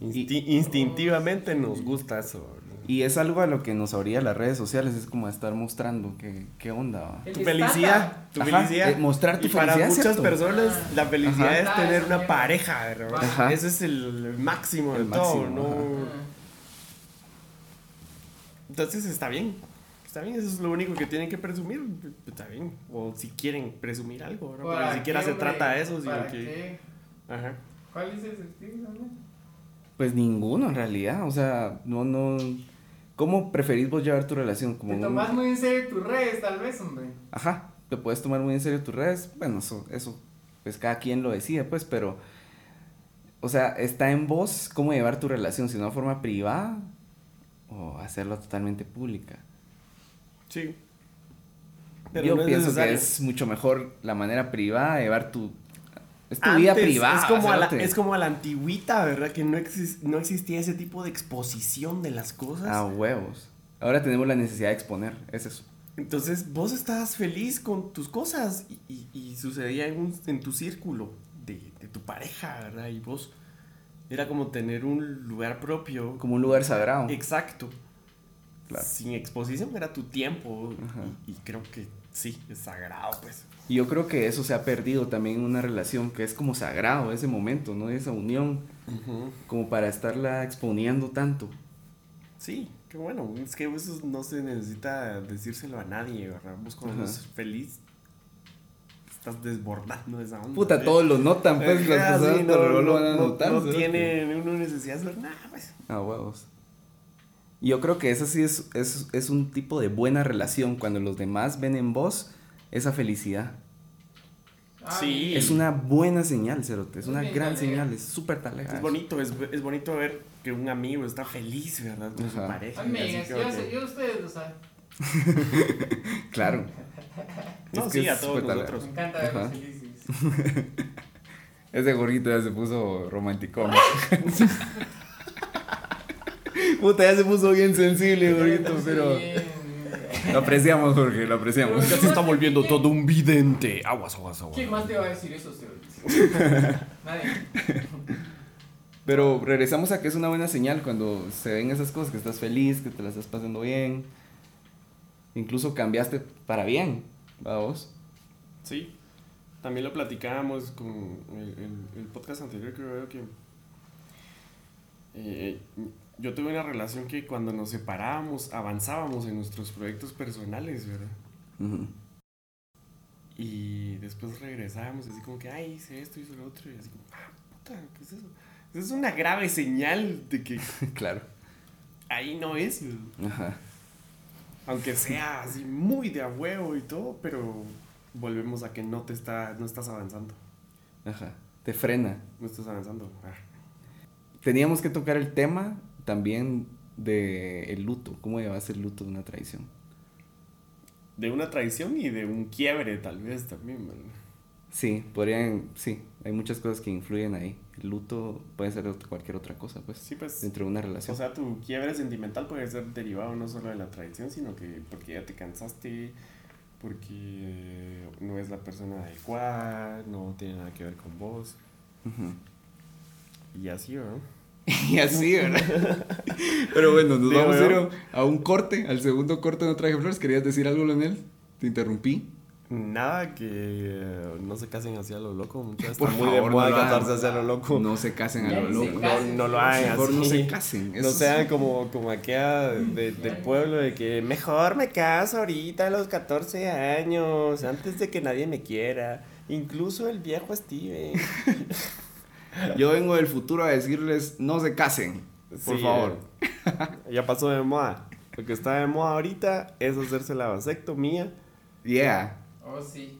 Y- instintivamente nos gusta eso. Y es algo a lo que nos abría las redes sociales, es como estar mostrando qué, qué onda. Tu felicidad, tu Ajá, felicidad. eh, mostrar tu y para muchas ¿cierto? personas Ah. la felicidad Ajá. es tener eso una pareja, ¿verdad? Ajá. Ese es el máximo El de todo, ¿no? Entonces está bien. Está bien, eso es lo único que tienen que presumir. Está bien. O si quieren presumir algo, ¿verdad? Pero ¿Para ni siquiera qué, se trata de eso, sino ¿Para que. qué? Ajá. ¿Cuál es ese estilo, hombre? Pues ninguno en realidad, o sea, no, no. ¿Cómo preferís vos llevar tu relación? Como Te un- tomas muy en serio tus redes, tal vez, hombre. Ajá, te puedes tomar muy en serio tus redes. Bueno, eso, eso, pues cada quien lo decide, pues, pero. O sea, está en vos cómo llevar tu relación, si de una forma privada o hacerlo totalmente pública. Sí. Yo no es pienso necesario. que es mucho mejor la manera privada de llevar tu. Es tu vida privada. Es como, a la, es como a la antigüita, ¿verdad? Que no, exis- no existía ese tipo de exposición de las cosas. A huevos. Ahora tenemos la necesidad de exponer, es eso. Entonces vos estabas feliz con tus cosas y, y- y sucedía en, un- en tu círculo de, de tu pareja, ¿verdad? Y vos era como tener un lugar propio. Como un lugar sagrado. Exacto. Claro. Sin exposición era tu tiempo y, y creo que sí, es sagrado, pues. Y yo creo que eso se ha perdido también en una relación, que es como sagrado ese momento, ¿no? Esa unión, como para estarla exponiendo tanto. Sí, qué bueno. Es que eso no se necesita decírselo a nadie, ¿verdad? Vos cuando estás feliz, estás desbordando esa onda. Puta, ¿sí? todos lo notan, pues, las Ajá, personas no, lo van a no- notar. no ¿sabes? tiene uno necesidad de hacer nada, pues. A huevos. Y Yo creo que eso sí es, es, es un tipo de buena relación, cuando los demás ven en vos esa felicidad. Sí. Es una buena señal, Cerote. Es una gran señal. Es súper talega. Es bonito, es, es bonito ver que un amigo está feliz, ¿verdad? Con su pareja. Amigas, yo, que- sé- yo ustedes lo saben. Claro. No, Es que sí, a todos nosotros. Me encanta verlos felices. Ese gorrito ya se puso romántico. Puta, ya se puso bien sensible, gorrito, pero. Lo apreciamos, Jorge, lo apreciamos. Ya se está volviendo todo un vidente. Aguas, aguas, aguas. ¿Quién más te va a decir eso? Nadie. Pero regresamos a que es una buena señal cuando se ven esas cosas, que estás feliz, que te la estás pasando bien. Incluso cambiaste para bien, ¿va vos? Sí, también lo platicábamos con el, el- el podcast anterior, creo que eh, yo tuve una relación que cuando nos separábamos avanzábamos en nuestros proyectos personales, ¿verdad? Ujú. Y después regresábamos así como que, ay, hice esto, hice lo otro, y así como, ah, puta, ¿qué es eso? Eso es una grave señal de que Claro. ahí no es, ¿verdad? Ajá. aunque sea así muy de a huevo y todo, pero volvemos a que no te está, no estás avanzando, Ajá. Te frena. no estás avanzando. Ah. Teníamos que tocar el tema también de el luto. ¿Cómo llevas el luto de una traición? De una traición y de un quiebre tal vez también, ¿verdad? Sí, podrían, sí, hay muchas cosas que influyen ahí. El luto puede ser cualquier otra cosa, pues, Sí, pues, dentro de una relación. o sea, tu quiebre sentimental puede ser derivado no solo de la traición, sino que porque ya te cansaste, porque no es la persona adecuada, no tiene nada que ver con vos, y así, ¿verdad? y así, ¿verdad? Pero bueno, nos vamos a ir a un corte, al segundo corte de No Traje Flores. ¿Querías decir algo, Leonel? Te interrumpí. Nada, que eh, no se casen hacia lo loco, muchachos. Por muy de favor, moda no casarse hacia lo loco. No se casen a lo loco. No, no lo hagan Mejor no así. se casen. No sean sí. como, como aquella de- del pueblo de que mejor me caso ahorita a los 14 años, antes de que nadie me quiera. Incluso el viejo Steven. Yo vengo del futuro a decirles, no se casen, por Sí, favor. eh, ya pasó de moda. Lo que está de moda ahorita es hacerse la vasectomía. Yeah. Oh, sí.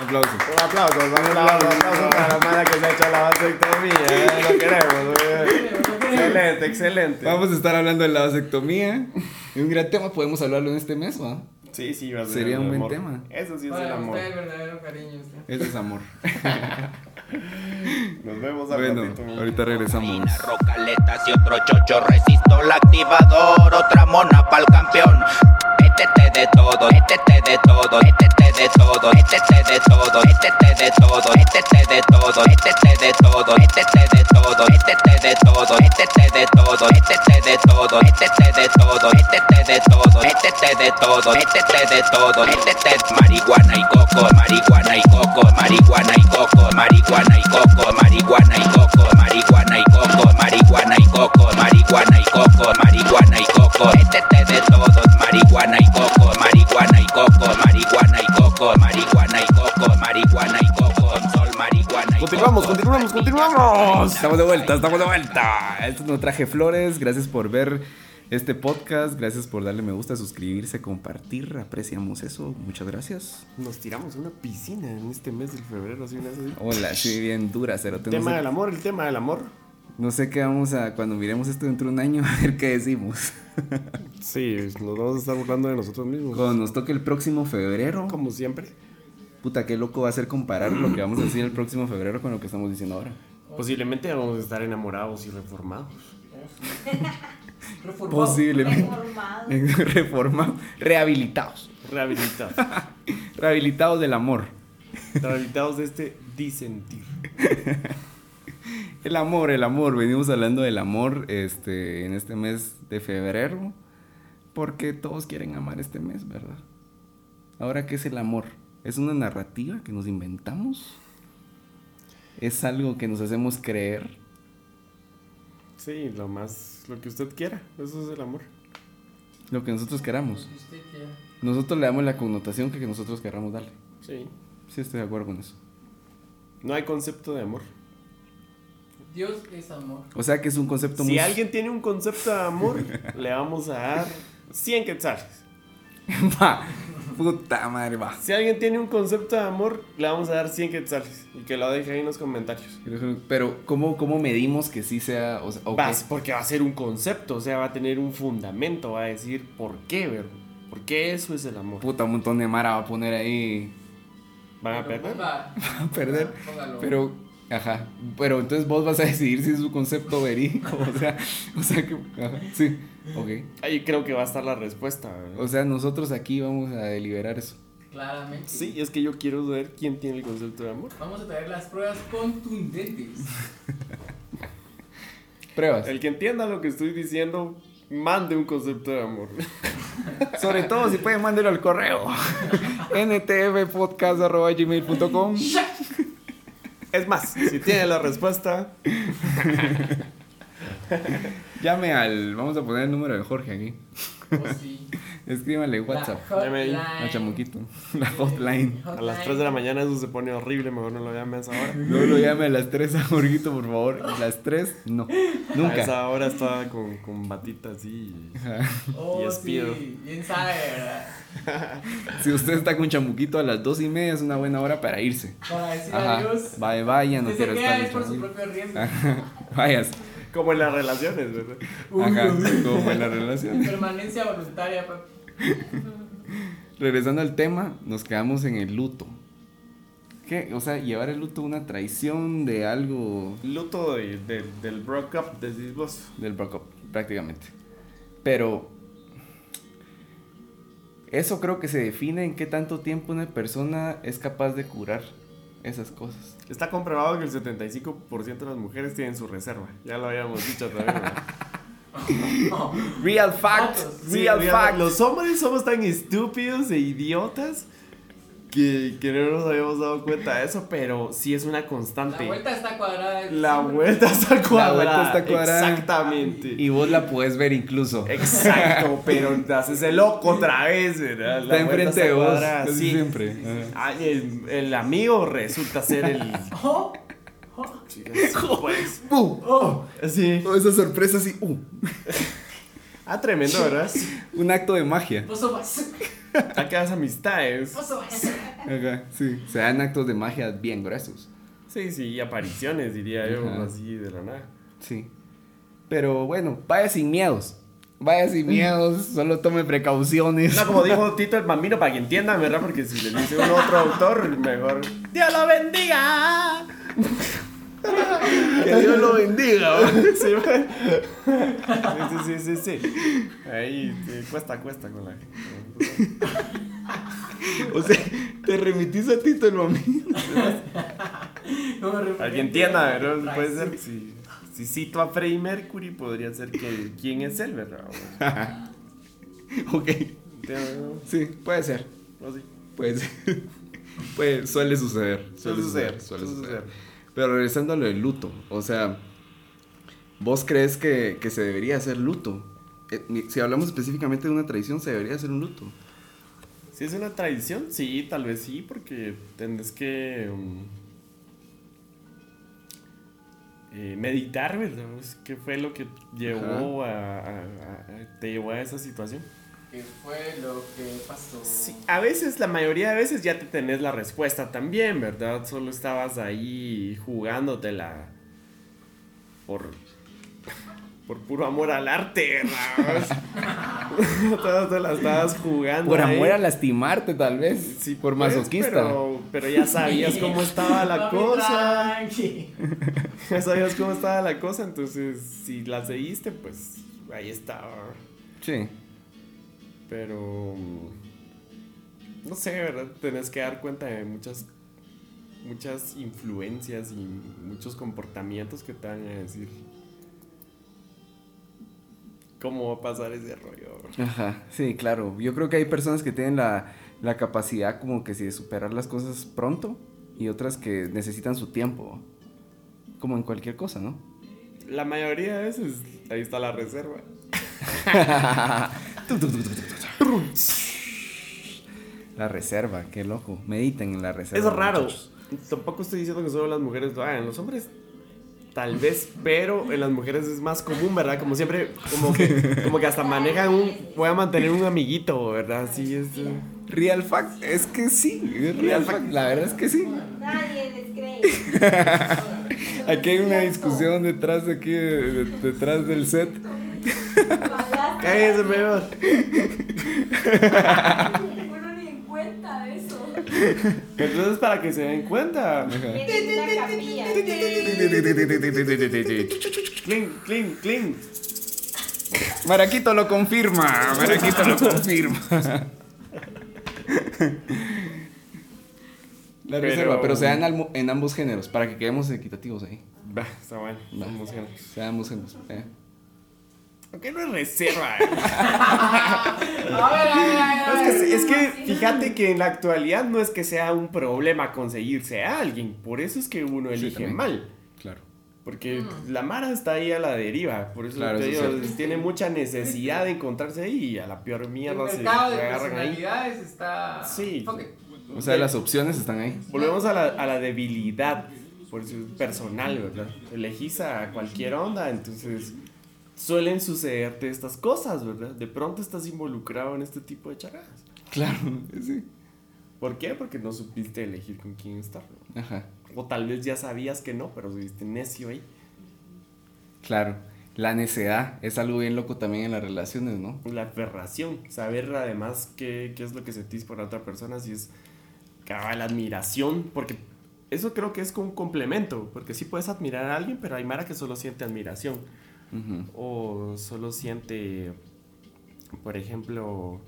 Aplausos. Un aplauso, un aplauso, un aplauso para la mala que se ha hecho la vasectomía. eh, Lo queremos. eh. Excelente, excelente. Vamos a estar hablando de la vasectomía. Y un gran tema, podemos hablarlo en este mes, ¿va? Sí, sí, va a ser Sería el un buen amor. tema. Eso sí es el Para amor. usted el verdadero cariño. usted. Ese es amor. Nos vemos al bueno, ratito. ahorita regresamos. Una rocaletas y otro chocho resisto el activador, otra mona pa'l campeón. Métete de todo, métete de todo, métete de todo, métete de todo, métete de todo, métete de todo, métete de todo, métete de todo, métete de todo, métete de todo, métete de todo, métete de todo, métete de todo, métete de todo, métete de todo, métete marihuana y coco, marihuana y coco, marihuana y coco, marihuana y coco, marihuana y coco, marihuana y coco, marihuana y coco, marihuana y coco, marihuana y coco, métete de todo, marihuana y coco, marihuana y coco, marihuana y coco, marihuana y coco, marihuana y coco, sol, marihuana y Continuamos, coco, continuamos, continuamos. Estamos de vuelta, estamos de vuelta. Esto no traje flores. Gracias por ver este podcast. Gracias por darle me gusta, suscribirse, compartir. Apreciamos eso. Muchas gracias. Nos tiramos a una piscina en este mes del febrero, así una así. Hola, sí, bien dura, cero. El tema del amor, el tema del amor. No sé qué vamos a, cuando miremos esto dentro de un año, a ver qué decimos. Sí, nos vamos a estar burlando de nosotros mismos. Cuando nos toque el próximo febrero, Como siempre. puta, qué loco va a ser comparar lo que vamos a decir el próximo febrero con lo que estamos diciendo ahora. Posiblemente vamos a estar enamorados y reformados. Reformado. Posiblemente. Reformado. Reformados, rehabilitados. Rehabilitados. Rehabilitados del amor. Rehabilitados de este disentir. El amor, el amor. Venimos hablando del amor este, en este mes de febrero. Porque todos quieren amar este mes, ¿verdad? Ahora, ¿qué es el amor? ¿Es una narrativa que nos inventamos? ¿Es algo que nos hacemos creer? Sí, lo más, lo que usted quiera. Eso es el amor. Lo que nosotros queramos. Nosotros le damos la connotación que nosotros queramos darle. Sí. Sí, estoy de acuerdo con eso. No hay concepto de amor. Dios es amor. O sea que es un concepto Si muy... alguien tiene un concepto de amor, le vamos a dar 100 quetzales. Va, Puta madre, va. Si alguien tiene un concepto de amor, le vamos a dar 100 quetzales y que lo deje ahí en los comentarios. Pero, ¿cómo, cómo medimos que sí sea? O sea. Vas, porque va a ser un concepto, o sea, va a tener un fundamento, va a decir por qué, ¿verdad? ¿Por qué eso es el amor? Puta, un montón de Mara va a poner ahí ¿Van a perder? ponga- a perder. Póngalo. Pero, ajá. Pero entonces vos vas a decidir si es un concepto verídico. O sea, o sea que. Ajá, sí. Ok. Ahí creo que va a estar la respuesta, ¿verdad? O sea, nosotros aquí vamos a deliberar eso. Claramente. Sí, es que yo quiero ver quién tiene el concepto de amor. Vamos a traer las pruebas contundentes. Pruebas. El que entienda lo que estoy diciendo, mande un concepto de amor. Sobre todo si pueden mandarlo al correo. ntfpodcast.gmail.com Es más, si tiene la respuesta, Llame al. Vamos a poner el número de Jorge aquí. Oh, sí. Escríbanle WhatsApp. La Llame ahí. hotline. A Chamuquito. La hotline. a las 3 de la mañana eso se pone horrible, mejor no lo llames ahora. No lo llame a las 3 a Jorgito, por favor. A las 3, no. A Nunca. esa hora estaba con, con batita así. y- Oh, Y espido. sí. Bien sabe, ¿verdad? Si usted está con Chamuquito a las 2 y media, es una buena hora para irse. Para decir Ajá. adiós. Vaya, vaya, no Si se quiero estar es por su propio riesgo. Vayas. Como en las relaciones, ¿verdad? Ajá, como en la relación. Permanencia voluntaria, papi. Regresando al tema, nos quedamos en el luto. ¿Qué? O sea, llevar el luto una traición de algo Luto de- de- del broke up, decís vos. del breakup, prácticamente. Pero eso creo que se define en qué tanto tiempo una persona es capaz de curar esas cosas. Está comprobado que el 75% de las mujeres tienen su reserva. Ya lo habíamos dicho también. Real fact. Sí, real mira, fact. Los hombres somos tan estúpidos e idiotas que, que no nos habíamos dado cuenta de eso, pero sí es una La constante. vuelta está cuadrada. La vuelta está cuadrada. vuelta está cuadrada. Exactamente. Y vos la puedes ver incluso. Exacto, pero te haces el loco otra vez, ¿verdad? Está enfrente de vos, sí. siempre. Ajá. Ay, el, el amigo resulta ser el. Oh, Sí, así, pues. ¡Uh! oh. Sí. Oh, esa sorpresa así. ¡Uh! Ah, tremendo, ¿verdad? Un acto de magia. Vos. Acá amistades. Vos sí. Se dan actos de magia bien gruesos. Sí, sí, apariciones, diría yo, Ajá. así de la nada. Sí. Pero bueno, vaya sin miedos. Vaya sin miedos, solo tome precauciones. No, como dijo Tito el Bambino, para que entiendan, ¿verdad? Porque si le dice un otro autor, mejor. ¡Dios lo bendiga! Que Dios lo bendiga. Sí, güey. sí, sí, sí, sí, sí. Ahí sí, cuesta, cuesta con la O sea, te remitís a Tito el mami. Para que entienda, ¿verdad? Puede ser, si, si cito a Freddie Mercury, podría ser que quién es él, ¿verdad? ok. ¿Entiendes, no? Sí, puede ser. Puede ser. Puede, suele suceder. Suele suceder, Suele suele suceder. Pero regresando a lo del luto. O sea, ¿vos crees que, que se debería hacer luto? Eh, Si hablamos específicamente de una tradición, se debería hacer un luto. Si es una tradición, sí, tal vez sí, porque tendrás que um, eh, meditar, ¿verdad? ¿Qué fue lo que llevó a, a- a- te llevó a esa situación? ¿Qué fue lo que pasó? Sí, a veces, la mayoría de veces ya te tenés la respuesta también, ¿verdad? Solo estabas ahí jugándotela por, por puro amor al arte, ¿verdad? Todas te la estabas jugando. Por ahí. amor a lastimarte, tal vez. Sí, por pues, masoquista. Pero, pero ya sabías cómo estaba la cosa. Ya sabías cómo estaba la cosa, entonces si la seguiste, pues ahí estaba. Sí. Pero mm, no sé, ¿verdad? Tenés que dar cuenta de muchas muchas influencias y muchos comportamientos que te van a decir cómo va a pasar ese rollo. Ajá, sí, claro. Yo creo que hay personas que tienen la, la capacidad como que sí de superar las cosas pronto y otras que necesitan su tiempo. Como en cualquier cosa, ¿no? La mayoría de veces ahí está la reserva. La reserva, qué loco. Mediten en la reserva. Es raro. muchachos. Tampoco estoy diciendo que solo las mujeres lo hagan. Los hombres, tal vez, pero en las mujeres es más común, ¿verdad? Como siempre, como que, como que hasta manejan un. Voy a mantener un amiguito, ¿verdad? Sí, es. eh, Real fact, es que sí, es real fact, la verdad es que sí. Nadie les cree. Aquí hay una discusión detrás de aquí, de- de- detrás del set. Cállese, mejor. Uno ni en cuenta de eso. Entonces, para que se den cuenta. Cling, cling, cling. Maraquito lo confirma, Maraquito lo confirma. La Pero- reserva, pero se en ambos géneros, para que quedemos equitativos ahí. Va, está bueno. Va. Vamos a ver. Se dan ambos géneros. eh. ¿Por qué no es reserva? Es, que, es que fíjate que en la actualidad no es que sea un problema conseguirse a alguien. Por eso es que uno elige mal. Claro. Porque la Mara está ahí a la deriva. Por eso Claro, te eso es digo, tiene mucha necesidad de encontrarse ahí y a la peor mierda se, mercado se agarran ahí. está. Sí. O sea, las opciones están ahí. Volvemos a la, a la debilidad, por eso es personal, ¿verdad? Elegís a cualquier onda, entonces suelen sucederte estas cosas, ¿verdad? De pronto estás involucrado en este tipo de charadas. Claro, sí. ¿Por qué? Porque no supiste elegir con quién estar. ¿no? Ajá. O tal vez ya sabías que no, pero fuiste necio ahí. Claro. La necedad es algo bien loco también en las relaciones, ¿no? La aferración, saber además qué, qué es lo que sentís por la otra persona, si es cabal admiración, porque eso creo que es como un complemento, porque sí puedes admirar a alguien, pero hay Mara que solo siente admiración. O solo siente, por ejemplo,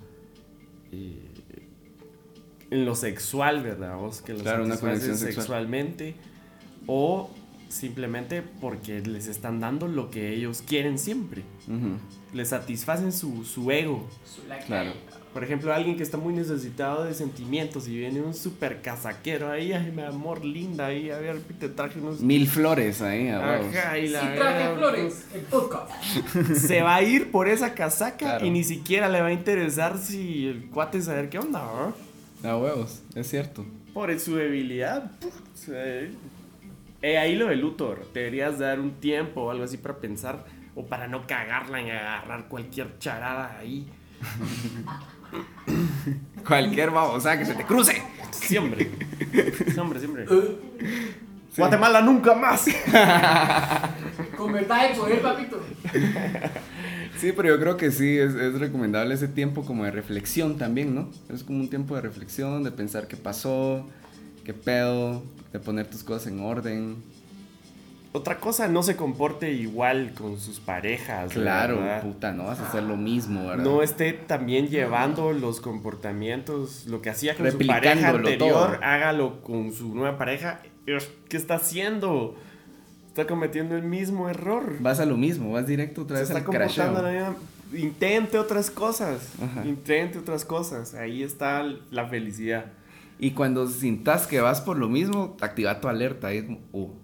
eh, en lo sexual, ¿verdad? Vos que lo Claro, una satisfaces conexión sexual. sexualmente, o simplemente porque les están dando lo que ellos quieren siempre. Les satisfacen su, su ego. Su- la Claro. Por ejemplo, alguien que está muy necesitado de sentimientos y viene un super casaquero ahí, ay, mi amor, linda, ahí, a ver, te traje unos... Mil flores ahí, a huevos. Ajá, y Sí, traje verdad, flores. El podcast. se va a ir por esa casaca Claro. y ni siquiera le va a interesar si el cuate saber qué onda, ¿no? A huevos, es cierto. Por su debilidad. puf, se- Eh, ahí lo del luto, bro. deberías dar un tiempo o algo así para pensar o para no cagarla en agarrar cualquier charada ahí. Cualquier babosa que se te cruce. Siempre. Siempre, siempre. Guatemala nunca más. Con verdad y poder, papito. Sí, pero yo creo que sí, es, es recomendable ese tiempo como de reflexión también, ¿no? Es como un tiempo de reflexión, de pensar qué pasó, qué pedo, de poner tus cosas en orden. Otra cosa, no se comporte igual con sus parejas. Claro, ¿verdad? puta, no vas a hacer lo mismo, ¿verdad? no esté también llevando los comportamientos, lo que hacía con su pareja anterior, todo. hágalo con su nueva pareja. ¿Qué está haciendo? Está cometiendo el mismo error. Vas a lo mismo, vas directo otra Se vez está al comportando crasheo. de la misma- Intente otras cosas. Ajá. Intente otras cosas. Ahí está la felicidad. Y cuando sintas que vas por lo mismo, activa tu alerta. es oh,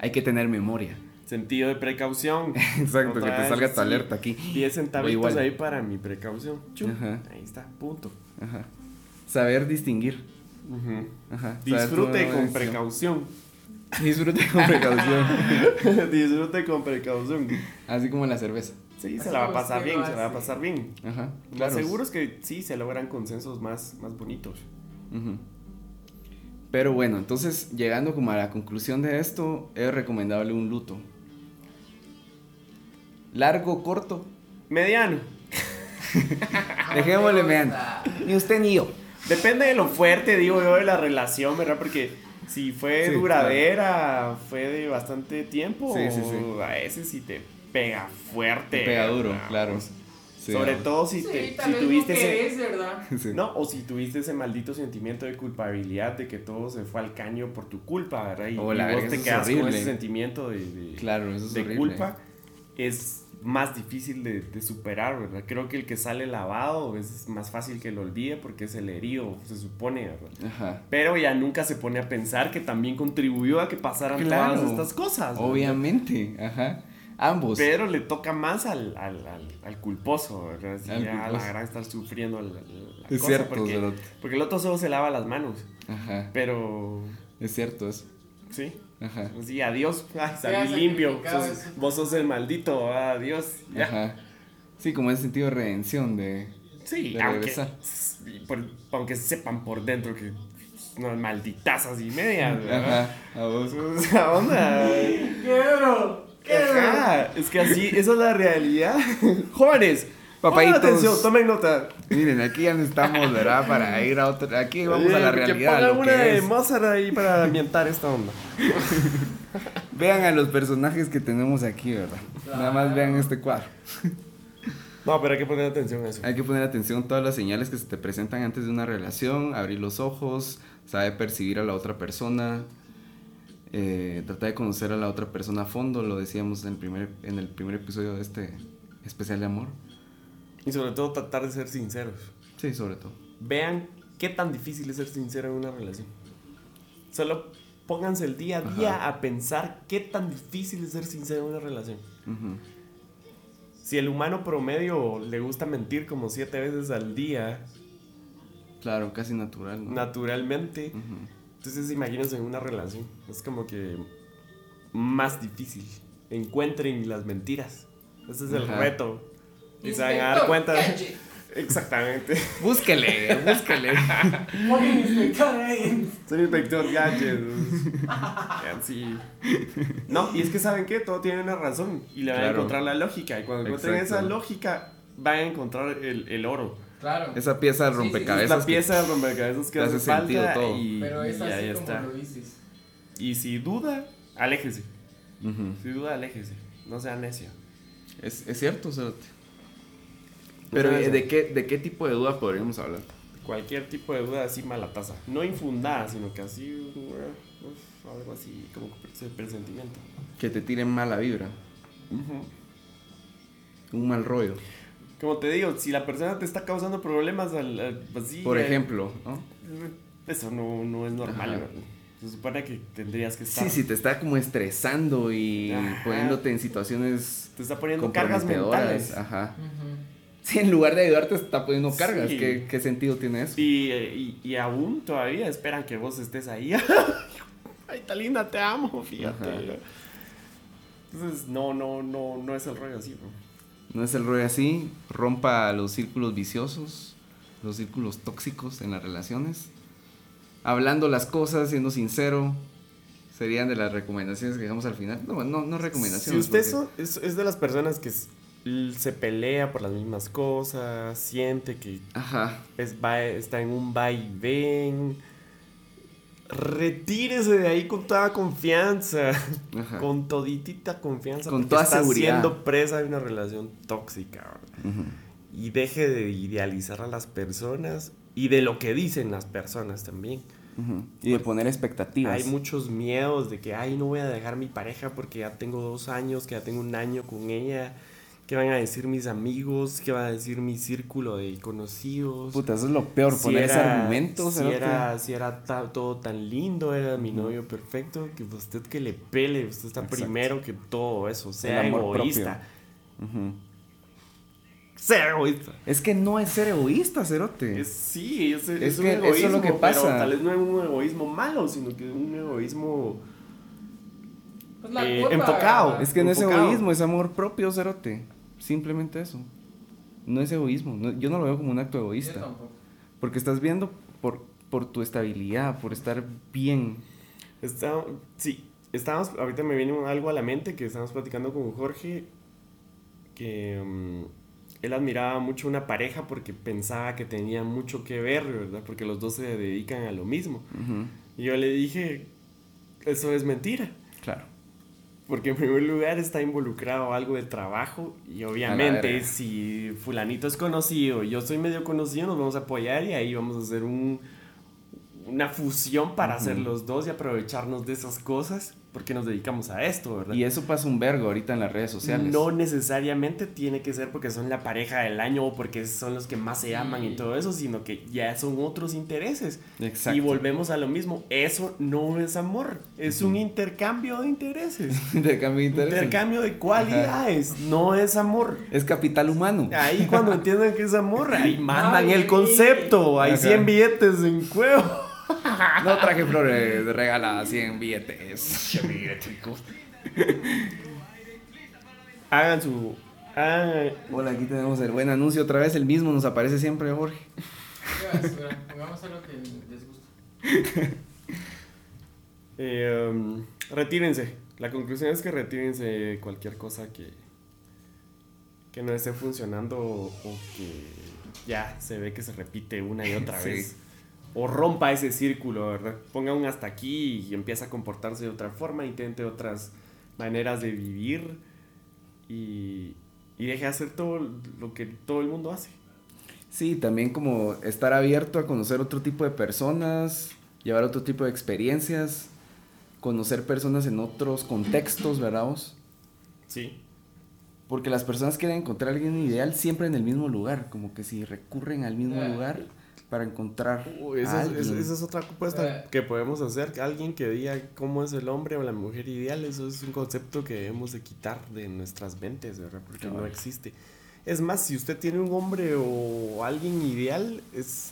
hay que tener memoria. Sentido de precaución. Exacto, Otra que te vez, salga tu sí. alerta aquí. 10 centavitos igual. ahí para mi precaución. Chum. Ajá. Ahí está, punto. Ajá. Saber distinguir. Ujú. Ajá. Saber Disfrute con precaución. Disfrute con precaución. Disfrute con precaución. Así como la cerveza. Sí, se la va a pasar bien, lo se la va a pasar bien. Ajá. Lo Claro. seguro es que sí se logran consensos más, más bonitos. Ujú. Pero bueno, entonces llegando como a la conclusión de esto, es recomendable un luto. Largo, corto. Mediano. Dejémosle, vean. Ni usted ni yo. Depende de lo fuerte, digo yo, de la relación, ¿verdad? Porque si fue Sí, duradera, fue de bastante tiempo, Sí, sí, sí. a veces sí te pega fuerte. Te pega duro, ¿verdad? claro. Sí, Sobre ah. todo si, Sí, te, tal si vez tuviste ese... querés, ¿verdad? Sí. No, o si tuviste ese maldito sentimiento de culpabilidad de que todo se fue al caño por tu culpa, ¿verdad? Y, Oh, la y verga, vos te eso es quedas con horrible. ese sentimiento de, de- Claro, eso es de culpa, es más difícil de, de superar, ¿verdad? Creo que el que sale lavado es más fácil que lo olvide porque es el herido, se supone, ¿verdad? Ajá. Pero ya nunca se pone a pensar que también contribuyó a que pasaran Claro. todas estas cosas. ¿verdad? Obviamente, ajá. Ambos. Pero le toca más al, al, al, al culposo, Al ya la gran estar sufriendo la, Es cosa, cierto, porque, el otro solo se lava las manos. Ajá. Pero, Es cierto eso. sí. Ajá. Sí, adiós. Ay, salí limpio. Sos- vos sos el maldito. Adiós. Ya. Ajá. Sí, como ese sentido de redención de... Sí, de aunque, por- aunque sepan por dentro que unas malditazas y media, ¿verdad? Ajá, a vos. Esa onda. Ajá, es que así, esa es la realidad. Jóvenes, Papaitos. pongan atención, tomen nota. Miren, aquí ya no estamos, ¿verdad? Para ir a otra. Aquí vamos a la realidad. Que pongan una que de. Mozart ahí para ambientar esta onda. Vean a los personajes que tenemos aquí, ¿verdad? Nada más vean este cuadro. No, pero hay que poner atención a eso. Hay que poner atención a todas las señales que se te presentan antes de una relación, abrir los ojos, saber percibir a la otra persona, eh, tratar de conocer a la otra persona a fondo, lo decíamos en el primer, en el primer episodio de este especial de amor. Y sobre todo tratar de ser sinceros. Sí, sobre todo. Vean qué tan difícil es ser sincero en una relación. Solo pónganse el día a día a pensar qué tan difícil es ser sincero en una relación. Ujú. Si el humano promedio le gusta mentir como siete veces al día, Claro, casi natural. ¿no? naturalmente, Ujú. Entonces imagínense en una relación. Es como que más difícil. Encuentren las mentiras. Ese es el Ajá. reto. Y se van a dar cuenta. Exactamente. Búsquele, búsquele. Soy inspector gadget. Así. No, y es que saben que todo tiene una razón y le van a encontrar la lógica. Y cuando encuentren Exacto. esa lógica, van a encontrar el, el oro. Claro. Esa pieza de Sí, sí, sí. rompecabezas. La pieza de rompecabezas que hace, sentido falta todo. Y, Pero es y así ahí como está. lo dices. Y si duda, aléjese. Si duda, aléjese. No sea necio. Es, es cierto, Cerote. Pero sea ¿de qué, ¿de qué tipo de duda podríamos hablar? Cualquier tipo de duda así mala taza. No infundada, sino que así. uh, uf, algo así como ese presentimiento. Que te tiren mala vibra, un mal rollo. Como te digo, si la persona te está causando problemas al, al- así, Por eh, ejemplo, ¿no? Eso no, no es normal. Se supone que tendrías que estar. Sí, sí, te está como estresando y Ajá. poniéndote en situaciones Te está poniendo cargas mentales. Ajá. Ujú. Sí, en lugar de ayudarte, te está poniendo cargas. Sí. ¿Qué, qué sentido tiene eso? Y, eh, y, y aún todavía esperan que vos estés ahí. Ay, Talina, te amo, fíjate. Ajá. Entonces, no, no, no, no es el rollo así, bro. No es el rollo así. Rompa los círculos viciosos, los círculos tóxicos en las relaciones. Hablando las cosas, siendo sincero. Serían de las recomendaciones que dejamos al final. No, no, no Si recomendaciones. usted porque- es, es de las personas que se pelea por las mismas cosas, siente que Ajá. es, va, está en un va y ven. Retírese de ahí con toda confianza. Ajá. Con toditita confianza. Con porque toda está seguridad. siendo presa de una relación tóxica. Y deje de idealizar a las personas y de lo que dicen las personas también. Y de poner expectativas. Hay muchos miedos de que, ay, no voy a dejar mi pareja porque ya tengo dos años, que ya tengo un año con ella. ¿Qué van a decir mis amigos? ¿Qué va a decir mi círculo de conocidos? Puta, eso es lo peor, Si poner ese era- argumento. Si era, si era ta- todo tan lindo, era mi novio perfecto, que usted que le pele, usted está Exacto. primero que todo eso, sea amor egoísta. Sea egoísta. Es que no es ser egoísta, Cerote. Es, sí, es, es Es un que eso egoísmo, es lo que pasa. pero tal vez no es un egoísmo malo, sino que es un egoísmo Pues la Eh, culpa, enfocado. Es que no es egoísmo, es amor propio, Cerote. Simplemente eso. No es egoísmo. no- yo no lo veo como un acto egoísta. Porque estás viendo por, por tu estabilidad, por estar bien. Está, sí, estábamos, ahorita me viene algo a la mente que estábamos platicando con Jorge, que mm, él admiraba mucho una pareja porque pensaba que tenía mucho que ver, ¿verdad? Porque los dos se dedican a lo mismo. Y yo le dije, eso es mentira. Porque en primer lugar está involucrado algo de trabajo y obviamente si fulanito es conocido y yo soy medio conocido nos vamos a apoyar y ahí vamos a hacer un, una fusión para hacer los dos y aprovecharnos de esas cosas porque nos dedicamos a esto, ¿verdad? Y eso pasa un vergo ahorita en las redes sociales. No necesariamente tiene que ser porque son la pareja del año o porque son los que más se aman y todo eso, sino que ya son otros intereses. Exacto. Y volvemos a lo mismo, eso no es amor, es un intercambio de intereses. Intercambio de intereses. Intercambio de cualidades, no es amor. Es capital humano. Ahí cuando entiendan que es amor, ahí mandan Ay, el concepto, hay Ajá. 100 billetes en cuevo. No traje flores de regala 100 billetes. Hagan su Ah, Hola, aquí tenemos el buen anuncio otra vez, el mismo nos aparece siempre, Jorge. Basura. Pongamos algo que les gusta. eh, um, retírense. La conclusión es que retírense cualquier cosa que, que no esté funcionando o, o que ya se ve que se repite una y otra Sí. vez. O rompa ese círculo, ¿verdad? Ponga un hasta aquí y empieza a comportarse de otra forma, intente otras maneras de vivir y, y deje de hacer todo lo que todo el mundo hace. Sí, también como estar abierto a conocer otro tipo de personas, llevar otro tipo de experiencias, conocer personas en otros contextos, ¿verdad? vos? Sí. Porque las personas quieren encontrar a alguien ideal siempre en el mismo lugar, como que si recurren al mismo Ah. lugar para encontrar Uy, a esa, es, alguien. esa- esa es otra propuesta Eh. que podemos hacer. Alguien que diga cómo es el hombre o la mujer ideal, eso es un concepto que debemos de quitar de nuestras mentes, ¿verdad? Porque no Cabal. existe. Es más, si usted tiene un hombre o alguien ideal, es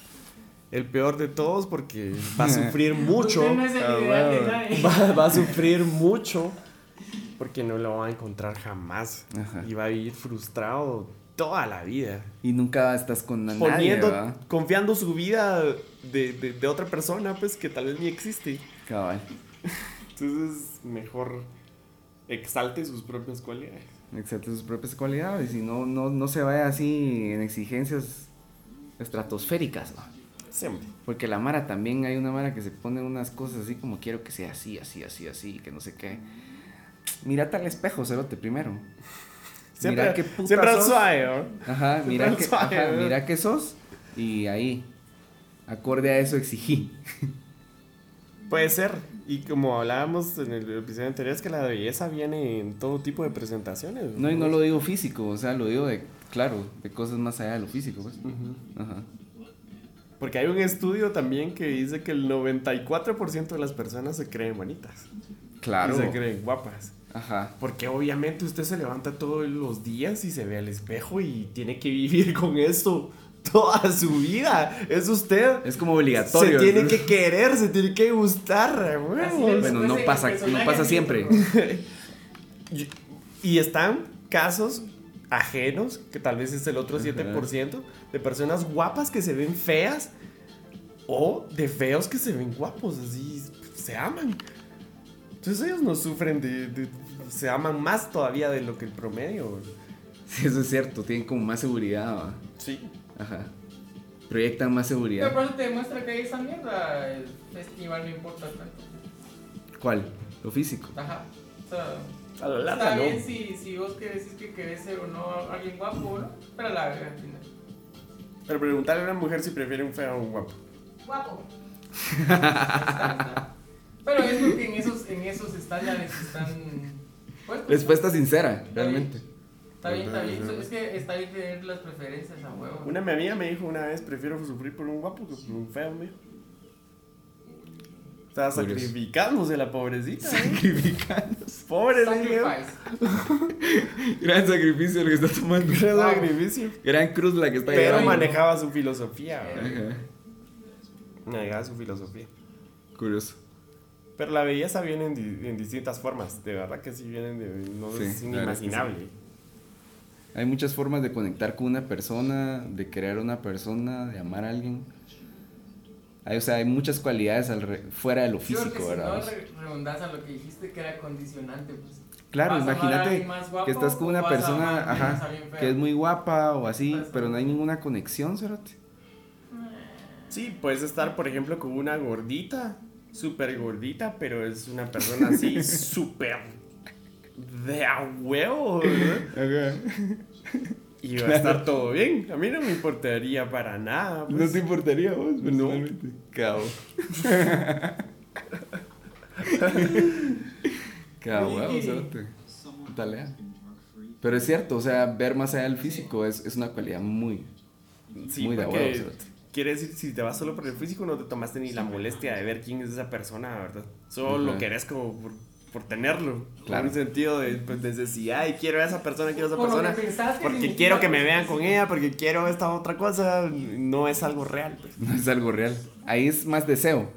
el peor de todos porque va a sufrir mucho. Usted no es el Ah, ideal de nadie. va, va a sufrir mucho porque no lo va a encontrar jamás. Ajá. Y va a vivir frustrado toda la vida Y nunca estás con nadie, poniendo, ¿verdad? confiando su vida de, de- de otra persona, pues que tal vez ni existe. Cabal. Entonces, mejor exalte sus propias cualidades. Excepto sus propias cualidades y no, no, no se vaya así en exigencias estratosféricas, ¿no? Siempre. Porque la Mara también hay una Mara que se pone unas cosas así como quiero que sea así, así, así, así, que no sé qué. Mírate al espejo, cerote, primero. Siempre, mira qué puta siempre sos. suave, ¿no? Ajá, mira que, suave, mira qué sos y ahí, acorde a eso exigí. Puede ser. Y como hablábamos en el episodio anterior, es que la belleza viene en todo tipo de presentaciones. No, y no lo digo físico, o sea, lo digo de, claro, de cosas más allá de lo físico, pues. Ajá. Porque hay un estudio también que dice que el 94% de las personas se creen bonitas. Claro. Y se creen guapas. Ajá. Porque obviamente usted se levanta todos los días y se ve al espejo y tiene que vivir con eso toda su vida. Es usted. Es como obligatorio. Se tiene ¿no? que querer, se tiene que gustar, es. Bueno, no pasa, no pasa siempre. Y, están casos ajenos, que tal vez es el otro Ajá. 7%, de personas guapas que se ven feas o de feos que se ven guapos, así se aman. Entonces ellos no sufren de, de- se aman más todavía de lo que el promedio. Sí, eso es cierto, tienen como más seguridad, ¿va? Sí. Ajá. Proyectan más Pero seguridad. por eso te demuestra que esa mierda, el festival no importa tanto. ¿Cuál? Lo físico. Ajá. O sea, A la larga, está ¿no? bien si, si vos que decís que querés ser o no alguien guapo, ¿no? Pero la verga al final. Pero preguntarle a una mujer si prefiere un feo o un guapo. Guapo. Pero es porque en esos, en esos estándares están puestos. Respuesta sincera, realmente. Está bien, está bien. Es que está bien tener las preferencias a huevo. Una mi amiga me dijo una vez, prefiero sufrir por un guapo que por un feo, me dijo. Estaba Curioso. sacrificándose la pobrecita. ¿eh? Sacrificándose. Pobre dije. Sacrifice. Gran sacrificio lo que está tomando. Gran Wow. sacrificio. Gran cruz la que está Pero llevando. manejaba su filosofía. Manejaba su filosofía. Curioso. Pero la belleza viene en, di- en distintas formas. De verdad que sí vienen de. No Sí, es inimaginable. Hay muchas formas de conectar con una persona, de crear una persona, de amar a alguien. Hay, o sea, hay muchas cualidades alre- fuera de lo físico, si ¿verdad? no re- redundas a lo que dijiste que era condicionante, pues. Claro, ¿Vas a amar a imagínate alguien más guapo que estás con una persona ajá, que es muy guapa o así, pero no hay ninguna conexión, cerote. Sí, puedes estar, por ejemplo, con una gordita, súper gordita, pero es una persona así, súper de a huevo, ¿verdad? Y va a estar todo bien. A mí no me importaría para nada. pues. importaría vos, personalmente? Cabo. Cabo, huevo, cerote. Talea. Pero es cierto, o sea, ver más allá del físico es, es una cualidad muy, Sí, muy de huevo. Quiere decir, si te vas solo por el físico, no te tomaste ni la molestia de ver quién es esa persona, ¿verdad? Solo lo querés como por, por tenerlo. Claro. En un sentido de pues, necesidad y quiero a esa persona, quiero a esa Por persona. Porque quiero que me pues, vean con ella, porque quiero esta otra cosa. No es algo real, pues. No es algo real. Ahí es más deseo.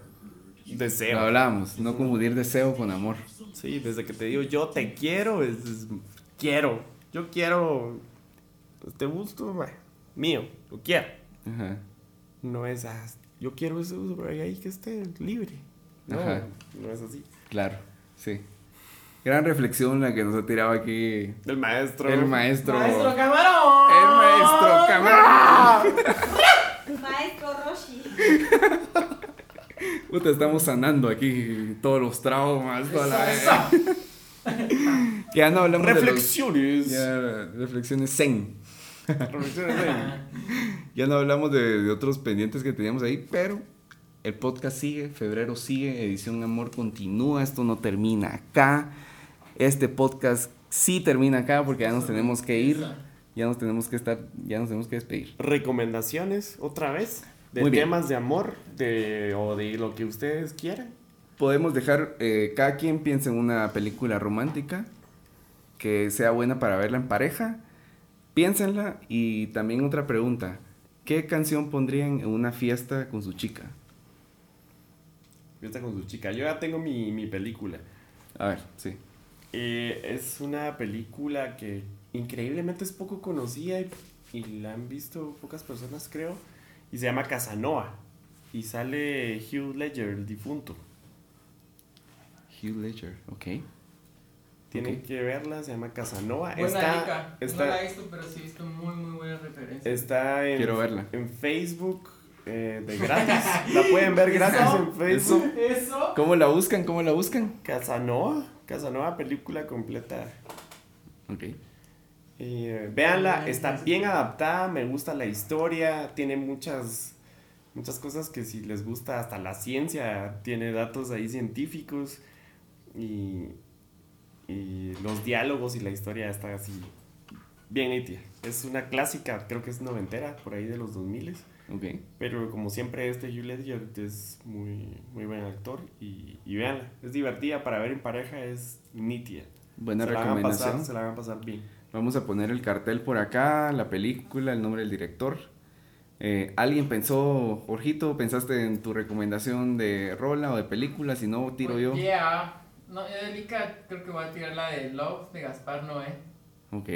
Deseo. Lo hablábamos, no confundir deseo con amor. Sí, desde que te digo yo te quiero, es, es- quiero. Yo quiero este gusto, ma, mío, lo quiero. Ajá. No es, ah, yo quiero ese uso, pero ahí que esté libre. No, Ajá. no es así. Claro, sí. Gran reflexión la que nos ha tirado aquí El maestro. el maestro. ¡Maestro Camarón! El maestro Camarón. Maestro Roshi. Puta, estamos sanando aquí todos los traumas, toda la... Ya no hablamos de los... Reflexiones. Ya, reflexiones zen. Reflexiones de- Ya no hablamos de, de otros pendientes que teníamos ahí, pero el podcast sigue, febrero sigue, edición Amor continúa, esto no termina acá. Este podcast sí termina acá porque ya nos tenemos que ir, ya nos tenemos que estar, ya nos tenemos que despedir. Recomendaciones, otra vez. De Muy bien. temas de amor de, o de lo que ustedes quieran. Podemos dejar, eh, cada quien piensa en una película romántica que sea buena para verla en pareja. Piénsenla y también otra pregunta. ¿Qué canción pondrían en una fiesta con su chica? Fiesta con su chica. Yo ya tengo mi, mi película. A ver, sí. Eh, es una película que increíblemente es poco conocida y, y la han visto pocas personas, creo. Y se llama Casanova. Y sale Hugh Ledger, el difunto. Hugh Ledger, ok. Tienen que verla, se llama Casanova. Buena está, está, No la he visto, pero sí he visto muy, muy buenas referencias. está en, Quiero verla. en Facebook eh, de gratis. la pueden ver gratis en Facebook. Eso. ¿Cómo la buscan? ¿Cómo la buscan? Casanova. Casanova, película completa. Ok. Eh, véanla, está bien adaptada, me gusta la historia, tiene muchas, muchas cosas que si les gusta hasta la ciencia, tiene datos ahí científicos y, y los diálogos y la historia está así bien nítida. Es una clásica, creo que es noventera, por ahí de los 2000 Ok. pero como siempre este Hugh Ledger es muy, muy buen actor y, y véanla, es divertida para ver en pareja, es nítida. Buena se la van a pasar, recomendación. se la van a pasar bien. Vamos a poner el cartel por acá, la película, el nombre del director. Eh, ¿Alguien pensó, Jorgito, pensaste en tu recomendación de rola o de película? Si no, tiro yo. Yeah. No, yo de Lica creo que voy a tirar la de Love de Gaspar Noé. Ok.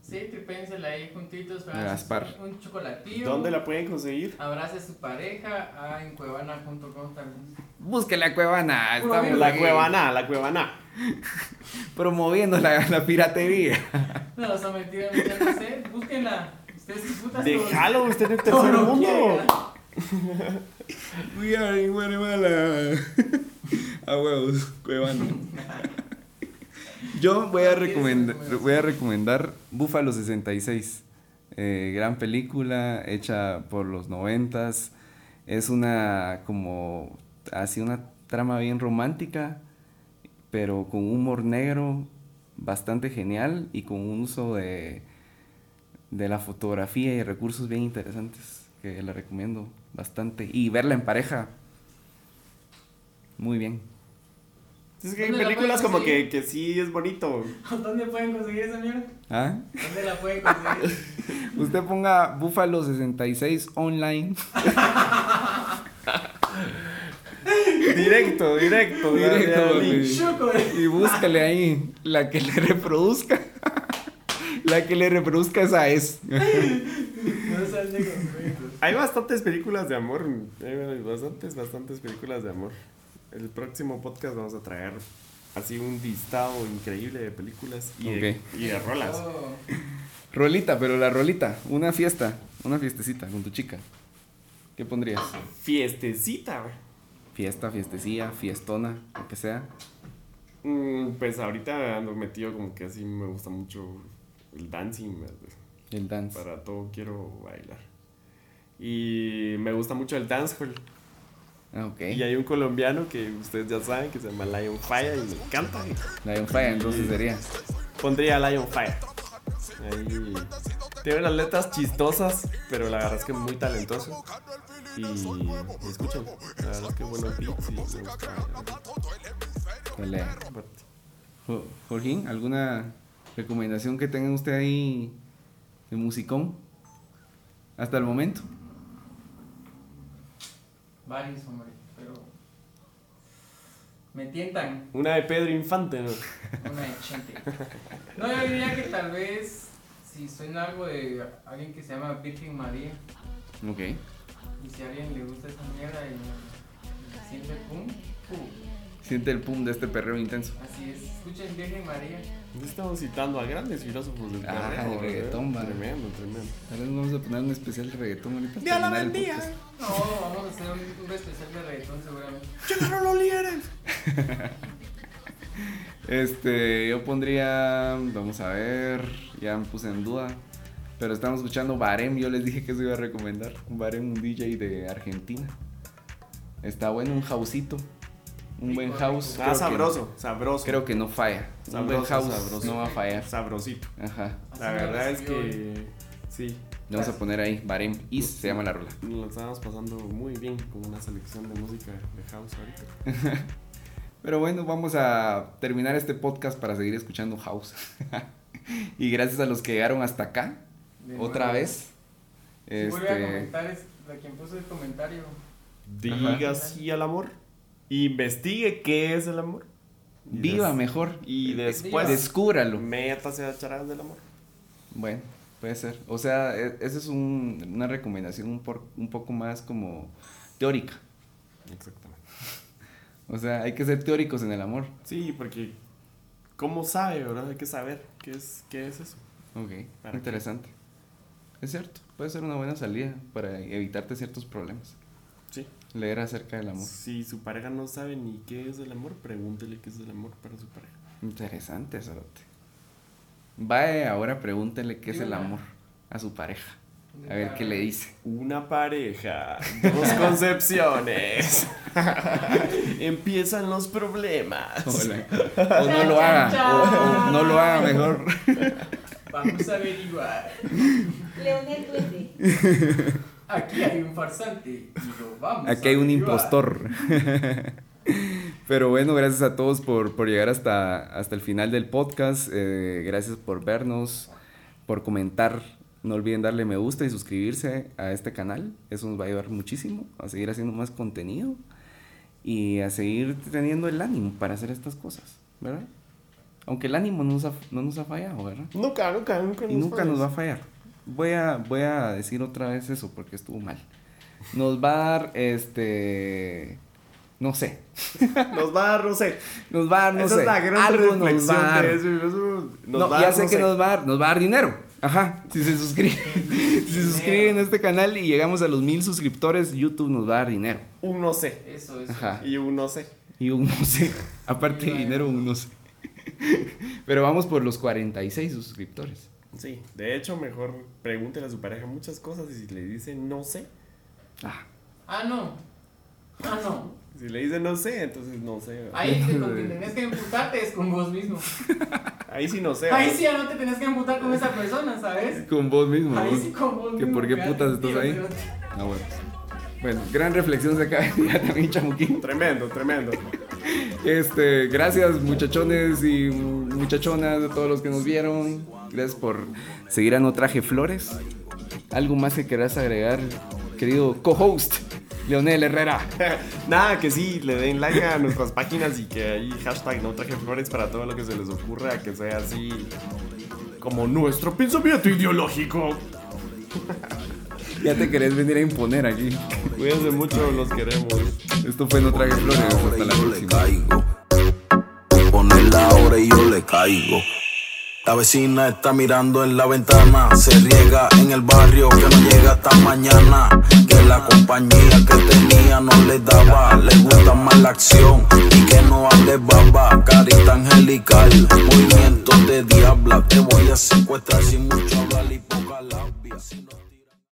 Sí, tripénsela ahí juntitos. De Gaspar. Un chocolatillo. ¿Dónde la pueden conseguir? Abrace a su pareja. Ah, en cuevana.com también. Búsquela, la cuevana. Estamos La aquí cuevana, la cuevana. Promoviendo la, la piratería. No, esa mentira, mentira, no sé. Búsquenla. Ustedes disfrutan Déjalo, usted en el tercer mundo. We are in Guatemala. A huevos, cuevana. Yo voy a recomendar, voy a recomendar Búfalo 66. Eh, gran película hecha por los noventas. Es una como así una trama bien romántica, pero con humor negro bastante genial y con un uso de, de la fotografía y recursos bien interesantes que la recomiendo bastante. Y verla en pareja. Muy bien. Es que hay ¿Dónde la películas como que, que sí es bonito. ¿Dónde pueden conseguir esa mierda? ¿Ah? ¿Dónde la pueden conseguir? Usted ponga Búfalo 66 online. Directo, directo. Directo. Choco, eh. Y búscale ahí la que le reproduzca. La que le reproduzca esa es. Hay bastantes películas de amor. Hay bastantes, bastantes películas de amor. El próximo podcast vamos a traer así un listado increíble de películas y, de, y de rolas. Oh. Rolita, pero la rolita. Una fiesta. Una fiestecita con tu chica. ¿Qué pondrías? Fiestecita, güey. Fiesta, fiestecilla, fiestona, lo que sea. Mm, Pues ahorita ando metido como que así me gusta mucho el dancing. ¿verdad? El dance. Para todo quiero bailar. Y me gusta mucho el dancehall. Ah. Y hay un colombiano que ustedes ya saben que se llama Lion Fire y me encanta. Lion Fire, entonces sería. Pondría Lion Fire. Ahí tiene unas letras chistosas, pero la verdad es que es muy talentoso. Y, y escuchen, la verdad es que buenos beats y me gusta. Pelea. Jo- Jorgín, ¿alguna recomendación que tengan usted ahí de musicón? Hasta el momento. Varios, hombre, pero. Me tientan Una de Pedro Infante, ¿no? una de Chente. No, yo diría que tal vez. si suena algo de alguien que se llama Virgen María, Ok. y si a alguien le gusta esa mierda y, siente pum, pum, Siente el pum de este perreo intenso. así es, escuchen Virgen María. Estamos citando a grandes filósofos del Ah, perreo, reggaetón, ¿verdad? Tremendo, tremendo. Ahora nos vamos a poner un especial de reggaetón ahorita. Dios la el bendiga. No, vamos a hacer un, un especial de reggaetón seguramente. ¡Llegaron los líderes! Este, yo pondría, vamos a ver, ya me puse en duda, pero estamos escuchando Barem, yo les dije que se iba a recomendar, un Barem, un DJ de Argentina. Está bueno, un houseito, un buen house. Ah, creo que- sabroso, sabroso. creo que no falla. un buen house sabroso. no va a fallar. Sabrosito. Ajá. La verdad es que sí, Le vamos a poner ahí, Barem Is se llama la rola. nos lo estábamos pasando muy bien con una selección de música de house ahorita. Pero bueno, vamos a terminar este podcast para seguir escuchando house. y gracias a los que llegaron hasta acá, de otra nuevo. vez. Si vuelve a Este, comentar es la quien puso el comentario. Diga Ajá. sí al amor. Investigue qué es el amor. Viva des- mejor. Y después Descúbralo. métase a charadas del amor. Bueno, puede ser. O sea, e- esa es un- una recomendación un, por- un poco más como teórica. Exactamente. O sea, hay que ser teóricos en el amor. Sí, porque ¿cómo sabe, verdad? Hay que saber qué es, qué es eso. Ok, ¿Para qué? interesante. Es cierto, puede ser una buena salida para evitarte ciertos problemas. Sí. Leer acerca del amor. Si su pareja no sabe ni qué es el amor, pregúntele qué es el amor para su pareja. Interesante, Zorote. Vaya, ahora pregúntele qué es el amor a su pareja. A ver qué le dice. Una pareja, dos concepciones. Empiezan los problemas. Hola. O no lo haga, o- o no lo haga mejor. Vamos a averiguar. Leonel Duende. Aquí hay un farsante y lo vamos Aquí a hay un averiguar. impostor. Pero bueno, gracias a todos por, por llegar hasta, hasta el final del podcast. Eh, gracias por vernos, por comentar. No olviden darle me gusta y suscribirse a este canal. Eso nos va a ayudar muchísimo a seguir haciendo más contenido y a seguir teniendo el ánimo para hacer estas cosas, ¿verdad? Aunque el ánimo no nos ha, no nos ha fallado, ¿verdad? Nunca, nunca, nunca. Y nunca nos va a fallar. Voy a, voy a decir otra vez eso porque estuvo mal. Nos va a dar, este, no sé, Nos va a dar, no sé. nos va a dar, no Esa sé, es la gran algo nos reflexión va a dar. de eso. eso nos No, va a ya dar, sé no que nos va a dar, nos va a dar dinero. Ajá, si se suscriben, si se suscriben a este canal y llegamos a los mil suscriptores, YouTube nos va a dar dinero. Un no sé. Eso, eso. Ajá. Y un no sé. Y un no sé, aparte de dinero, un no sé. Pero vamos por los 46 suscriptores. Sí, de hecho, mejor pregúntele a su pareja muchas cosas y si le dice no sé, Ah, Ah, no. Ah, no. Si le dice no sé, entonces no sé. ¿verdad? Ahí que con quien tenés que emputarte es con vos mismo. Ahí sí no sé. Ahí sí ya no te tenés que emputar con esa persona, ¿sabes? con vos mismo. Ahí vos. sí con vos ¿Que mismo. por qué putas estás tío, ahí? tío. Ah, bueno. Bueno, gran reflexión se acaba de tirar también, Chamuquín. Tremendo, tremendo. Este, gracias muchachones y muchachonas de todos los que nos vieron. Gracias por seguir a No Traje Flores. ¿Algo más que querás agregar, querido co-host, Leonel Herrera? Nada, que sí, le den like a nuestras páginas y que ahí hashtag no traje flores para todo lo que se les ocurra, que sea así como nuestro pensamiento ideológico. Ya te querés venir a imponer aquí. Cuídense mucho, los queremos. Esto fue No Traje Flores. Hasta la próxima. la hora y yo le caigo. La vecina está mirando en la ventana. Se riega en el barrio que no llega hasta mañana. Que la compañía que tenía no le daba. Le gusta más la acción y que no hable baba. Carita angelical, movimiento de diabla. Te voy a secuestrar sin mucho hablar.